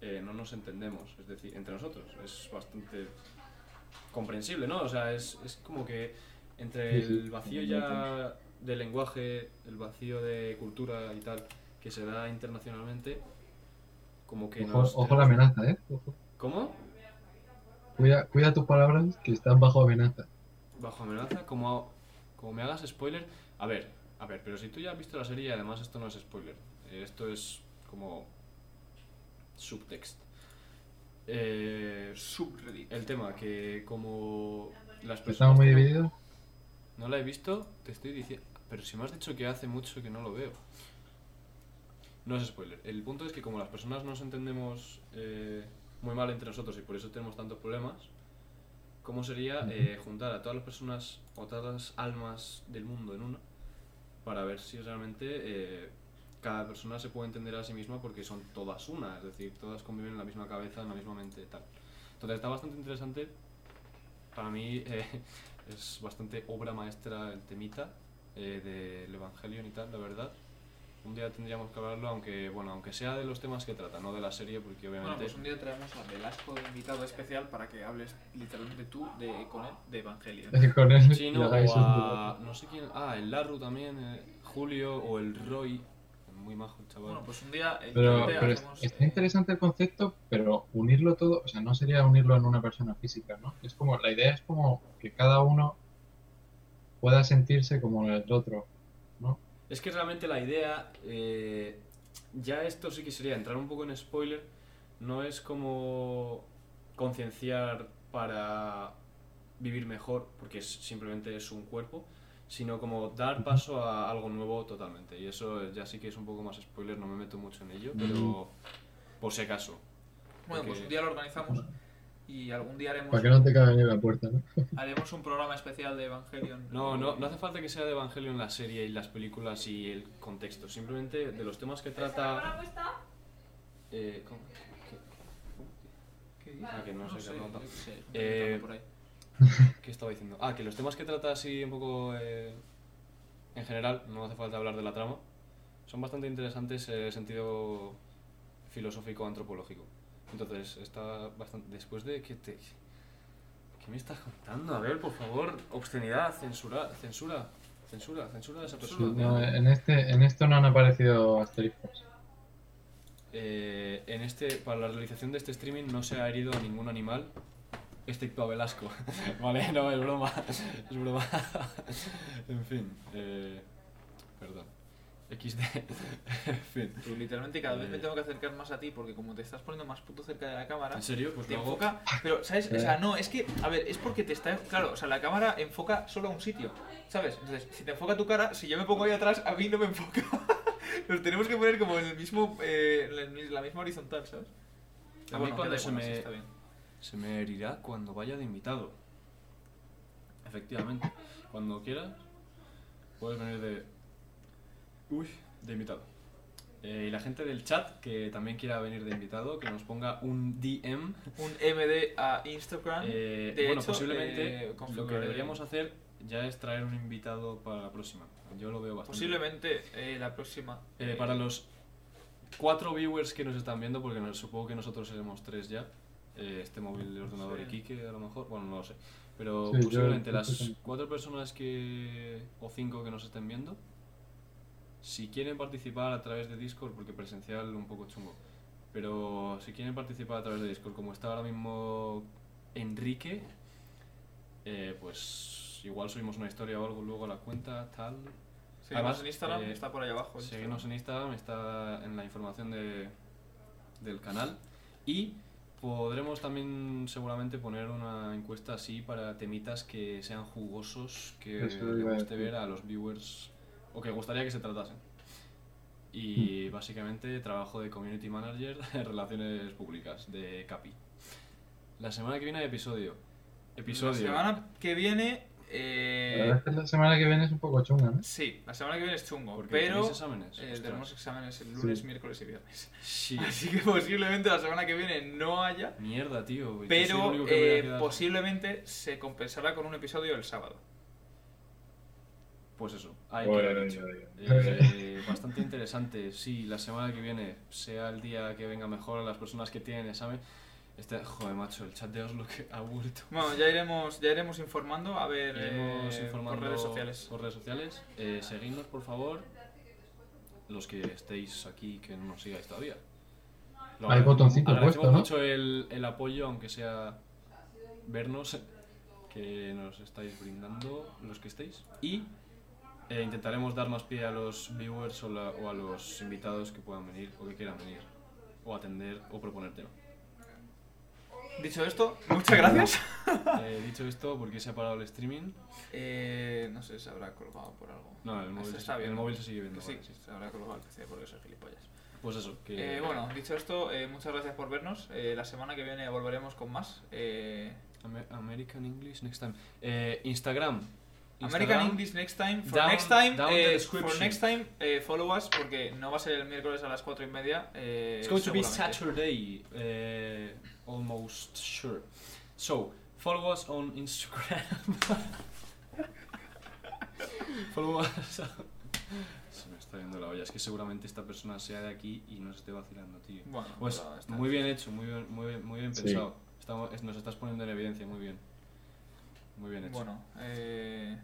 eh, no nos entendemos, es decir, entre nosotros. Es bastante comprensible, ¿no? O sea, es, es como que entre el vacío ya de lenguaje, el vacío de cultura y tal, que se da internacionalmente, como que Ojo, nos... ojo la amenaza, ¿eh? Ojo. ¿Cómo? Cuida, cuida tus palabras que están bajo amenaza. Bajo amenaza, como, como me hagas spoiler. A ver, a ver, pero si tú ya has visto la serie, y además esto no es spoiler, eh, esto es como subtext. Eh, Subreddit. el tema que como las personas Estamos muy divididos. No la he visto, te estoy diciendo, pero si me has dicho que hace mucho que no lo veo. No es spoiler. El punto es que como las personas nos entendemos eh, muy mal entre nosotros y por eso tenemos tantos problemas, ¿cómo sería eh, juntar a todas las personas o todas las almas del mundo en una para ver si realmente eh, cada persona se puede entender a sí misma porque son todas una, es decir, todas conviven en la misma cabeza, en la misma mente, tal. Entonces está bastante interesante. Para mí es bastante obra maestra el temita eh, del Evangelion y tal, la verdad. Un día tendríamos que hablarlo, aunque bueno, aunque sea de los temas que trata, no de la serie, porque Bueno, obviamente pues un día traemos a Velasco de invitado especial para que hables literalmente tú de, con él de Evangelion. Con él Sí, y no, hagáis o a, no sé quién, ah, el Larru también, eh, Julio o el Roy, muy majo el chaval. Bueno, pues un día el Pero, es- está eh, interesante el concepto, pero unirlo todo, o sea, no sería unirlo en una persona física, ¿no? Es como, la idea es como que cada uno pueda sentirse como el otro, ¿no? Es que realmente la idea, eh, ya esto sí que sería entrar un poco en spoiler, no es como concienciar para vivir mejor, porque es, simplemente es un cuerpo, sino como dar paso a algo nuevo totalmente. Y eso ya sí que es un poco más spoiler, no me meto mucho en ello, pero por si acaso. Bueno, pues un día lo organizamos y algún día haremos, Para que no te caiga ni la puerta, ¿no? haremos un programa especial de Evangelion. No, no, no hace falta que sea de Evangelion la serie y las películas y el contexto, simplemente de los temas que trata... Eh, ¿cómo? ¿Qué- ¿Qué dices? Ah, que no sé qué qué Eh, por ahí. ¿Qué estaba diciendo? Ah, que los temas que trata así un poco eh, en general, no hace falta hablar de la trama, son bastante interesantes en el sentido filosófico antropológico. Entonces, está bastante. Después de que te. ¿Qué me estás contando? A ver, por favor, obscenidad, censura, censura, censura, censura de esa persona. No, en, este, en esto no han aparecido asteriscos. Eh, en este, para la realización de este streaming no se ha herido a ningún animal, excepto a Velasco. vale, no, es broma. Es broma. en fin, eh, perdón. XD. en fin. Pero literalmente cada vez me Eh. tengo que acercar más a ti porque como te estás poniendo más puto cerca de la cámara, ¿En serio? Pues te lo hago. enfoca, pero ¿sabes? O sea, no, es que, a ver, es porque te está, claro, o sea, la cámara enfoca solo a un sitio, ¿sabes? Entonces, si te enfoca tu cara, si yo me pongo ahí atrás, a mí no me enfoca. Nos tenemos que poner como en el mismo, eh, en la misma horizontal, ¿sabes? A mí bueno, cuando se me- está bien. Se me herirá cuando vaya de invitado. Efectivamente. Cuando quieras, puedes venir de. Uy, de invitado. Eh, y la gente del chat que también quiera venir de invitado, que nos ponga un DM. Un MD a Instagram. Eh, De bueno, hecho, posiblemente eh, lo que deberíamos hacer ya es traer un invitado para la próxima. Yo lo veo bastante. Posiblemente la próxima. Para los cuatro viewers que nos están viendo, porque nos- supongo que nosotros seremos tres ya, eh, este móvil, el ordenador Sí. y Kike a lo mejor, bueno, no lo sé. Pero Sí, posiblemente yo las cuatro personas que o cinco que nos estén viendo, si quieren participar a través de Discord, porque presencial un poco chungo, pero si quieren participar a través de Discord, como está ahora mismo Enrique, eh, pues igual subimos una historia o algo luego a la cuenta, tal. Seguimos Además, en Instagram, eh, está por ahí abajo. el Seguirnos en Instagram. Instagram, está en la información de, del canal. Y podremos también seguramente poner una encuesta así para temitas que sean jugosos, que guste ver a los viewers o que gustaría que se tratasen. Y básicamente trabajo de community manager en relaciones públicas de Capi. La semana que viene hay episodio. Episodio. La semana que viene. La Eh, verdad es que la semana que viene es un poco chunga, ¿no? sí, la semana que viene es chungo. Porque pero. exámenes. eh, tenemos exámenes el lunes, Sí. miércoles y viernes. Sí. Así que posiblemente la semana que viene no haya. Mierda, tío. Pero eh, posiblemente se compensará con un episodio el sábado. Pues eso, hay Oy, que oy, dicho. oy, oy. Eh, bastante interesante. Sí, la semana que viene, sea el día que venga mejor a las personas que tienen examen. Este, joder, macho, el chat de Oslo que ha vuelto. Bueno, ya iremos, ya iremos informando, a ver, Iremos eh, informando por redes sociales. Por redes sociales. Eh, seguidnos, por favor. Los que estéis aquí, que no nos sigáis todavía. Lo Hay agradecemos- botoncito puesto, ¿no? mucho el, el apoyo, aunque sea vernos, que nos estáis brindando los que estéis. Y eh, intentaremos dar más pie a los viewers o, la- o a los invitados que puedan venir o que quieran venir. O atender o proponer tema. Dicho esto, muchas gracias. Eh, dicho esto, ¿por qué se ha parado el streaming? Eh, no sé, se habrá colgado por algo. No, el móvil, Se se, está el móvil se sigue viendo. Sí, vale, sí. se habrá colgado el PC porque soy gilipollas. Pues eso, que Eh, bueno, dicho esto, eh, muchas gracias por vernos. Eh, la semana que viene volveremos con más. Eh, Amer- American English next time. Eh, Instagram. American English next time. For down- next time, eh, description. for next time eh, follow us porque no va a ser el miércoles a las 4 y media. Eh, It's going to be. Saturday, eh, almost sure. So, follow us on Instagram. follow us. Se me está yendo la olla. Es que seguramente esta persona sea de aquí y nos esté vacilando, tío. Bueno, Pues muy bien hecho, muy bien, muy bien, muy bien Sí. pensado. Estamos- es- nos estás poniendo en evidencia, muy bien. Muy bien hecho. Bueno, eh,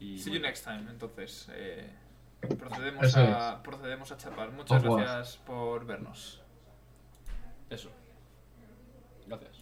y see muy- you next time. Entonces, eh, procedemos, Eso a, procedemos a chapar. Muchas revoir. gracias por vernos. Eso. Gracias.